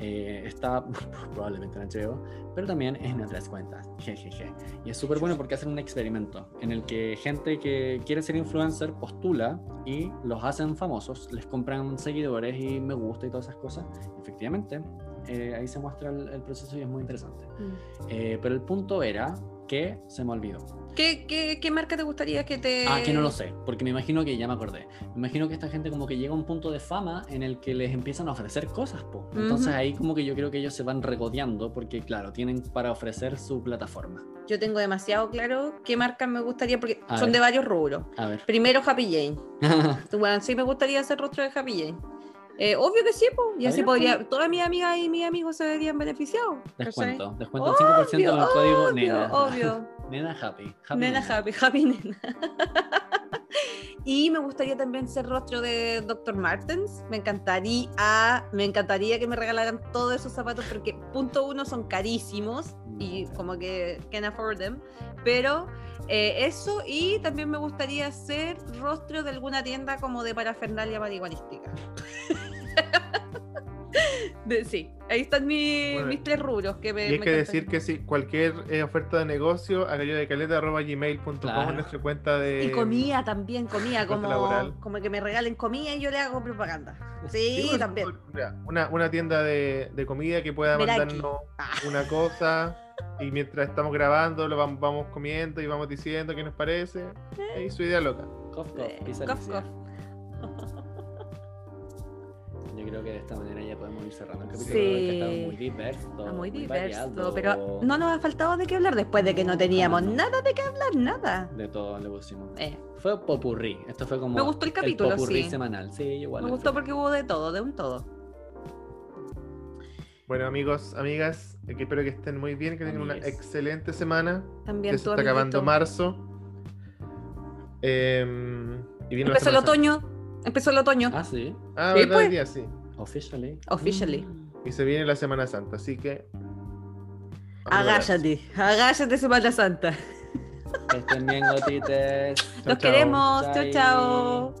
C: Eh, está probablemente en HBO, pero también en otras cuentas. Jejeje. Y es súper bueno porque hacen un experimento en el que gente que quiere ser influencer postula y los hacen famosos, les compran seguidores y me gusta y todas esas cosas. Efectivamente, eh, ahí se muestra el, proceso y es muy interesante. Mm. pero el punto era que se me olvidó.
B: ¿Qué, qué, marca te gustaría que te.?
C: Ah, que no lo sé, porque me imagino que ya me acordé. Me imagino que esta gente como que llega a un punto de fama en el que les empiezan a ofrecer cosas, po. Entonces ahí como que yo creo que ellos se van regodeando porque, claro, tienen para ofrecer su plataforma.
B: Yo tengo demasiado claro qué marca me gustaría, porque son de varios rubros.
C: A ver.
B: Primero, Happy Jane. bueno, sí me gustaría hacer rostro de Happy Jane. Eh, obvio que sí, pues. Y así podría. Todas mis amigas y mis amigos se verían beneficiados.
C: Descuento. Descuento 5% en el código
B: Nena. Obvio.
C: nena Happy.
B: nena, Happy. Happy Nena. y me gustaría también ser rostro de Dr. Martens. Me encantaría, me encantaría que me regalaran todos esos zapatos porque, punto uno, son carísimos y como que can afford them. Pero eh, eso y también me gustaría ser rostro de alguna tienda como de parafernalia marihuanística. sí, ahí están mis tres rubros que me.
A: Y hay que decir que si cualquier eh, oferta de negocio, aquello de caleta.gmail.com claro. nuestra cuenta de.
B: Y comida también, comida, como, como que me regalen comida y yo le hago propaganda. Sí, también.
A: Una, una tienda de, de, comida que pueda mandarnos ah. una cosa y mientras estamos grabando lo vamos, vamos comiendo y vamos diciendo qué nos parece. Ahí su idea loca.
C: Cof, Yo creo que de esta manera ya podemos ir cerrando el capítulo. Sí. Que muy diverso.
B: muy diverso, pero no nos ha faltado de qué hablar después de que no teníamos nada de qué hablar, nada.
C: De todo le pusimos. Eh. Fue popurrí. Esto fue como.
B: Me gustó el capítulo,
C: popurrí semanal. Sí, igual.
B: Me gustó porque hubo de todo, de un todo.
A: Bueno, amigos, amigas, espero que estén muy bien, que tengan una excelente semana.
B: También
A: se está acabando marzo. Em,
B: y Empezó el otoño. Empezó el otoño.
C: Ah, sí.
A: Ah, verdad, pues. día sí.
C: Officially.
B: Officially.
A: Mm. Y se viene la Semana Santa, así que.
B: Agáchate, agáchate Semana Santa.
C: Que estén bien, gotites.
B: Los queremos. chao. chao.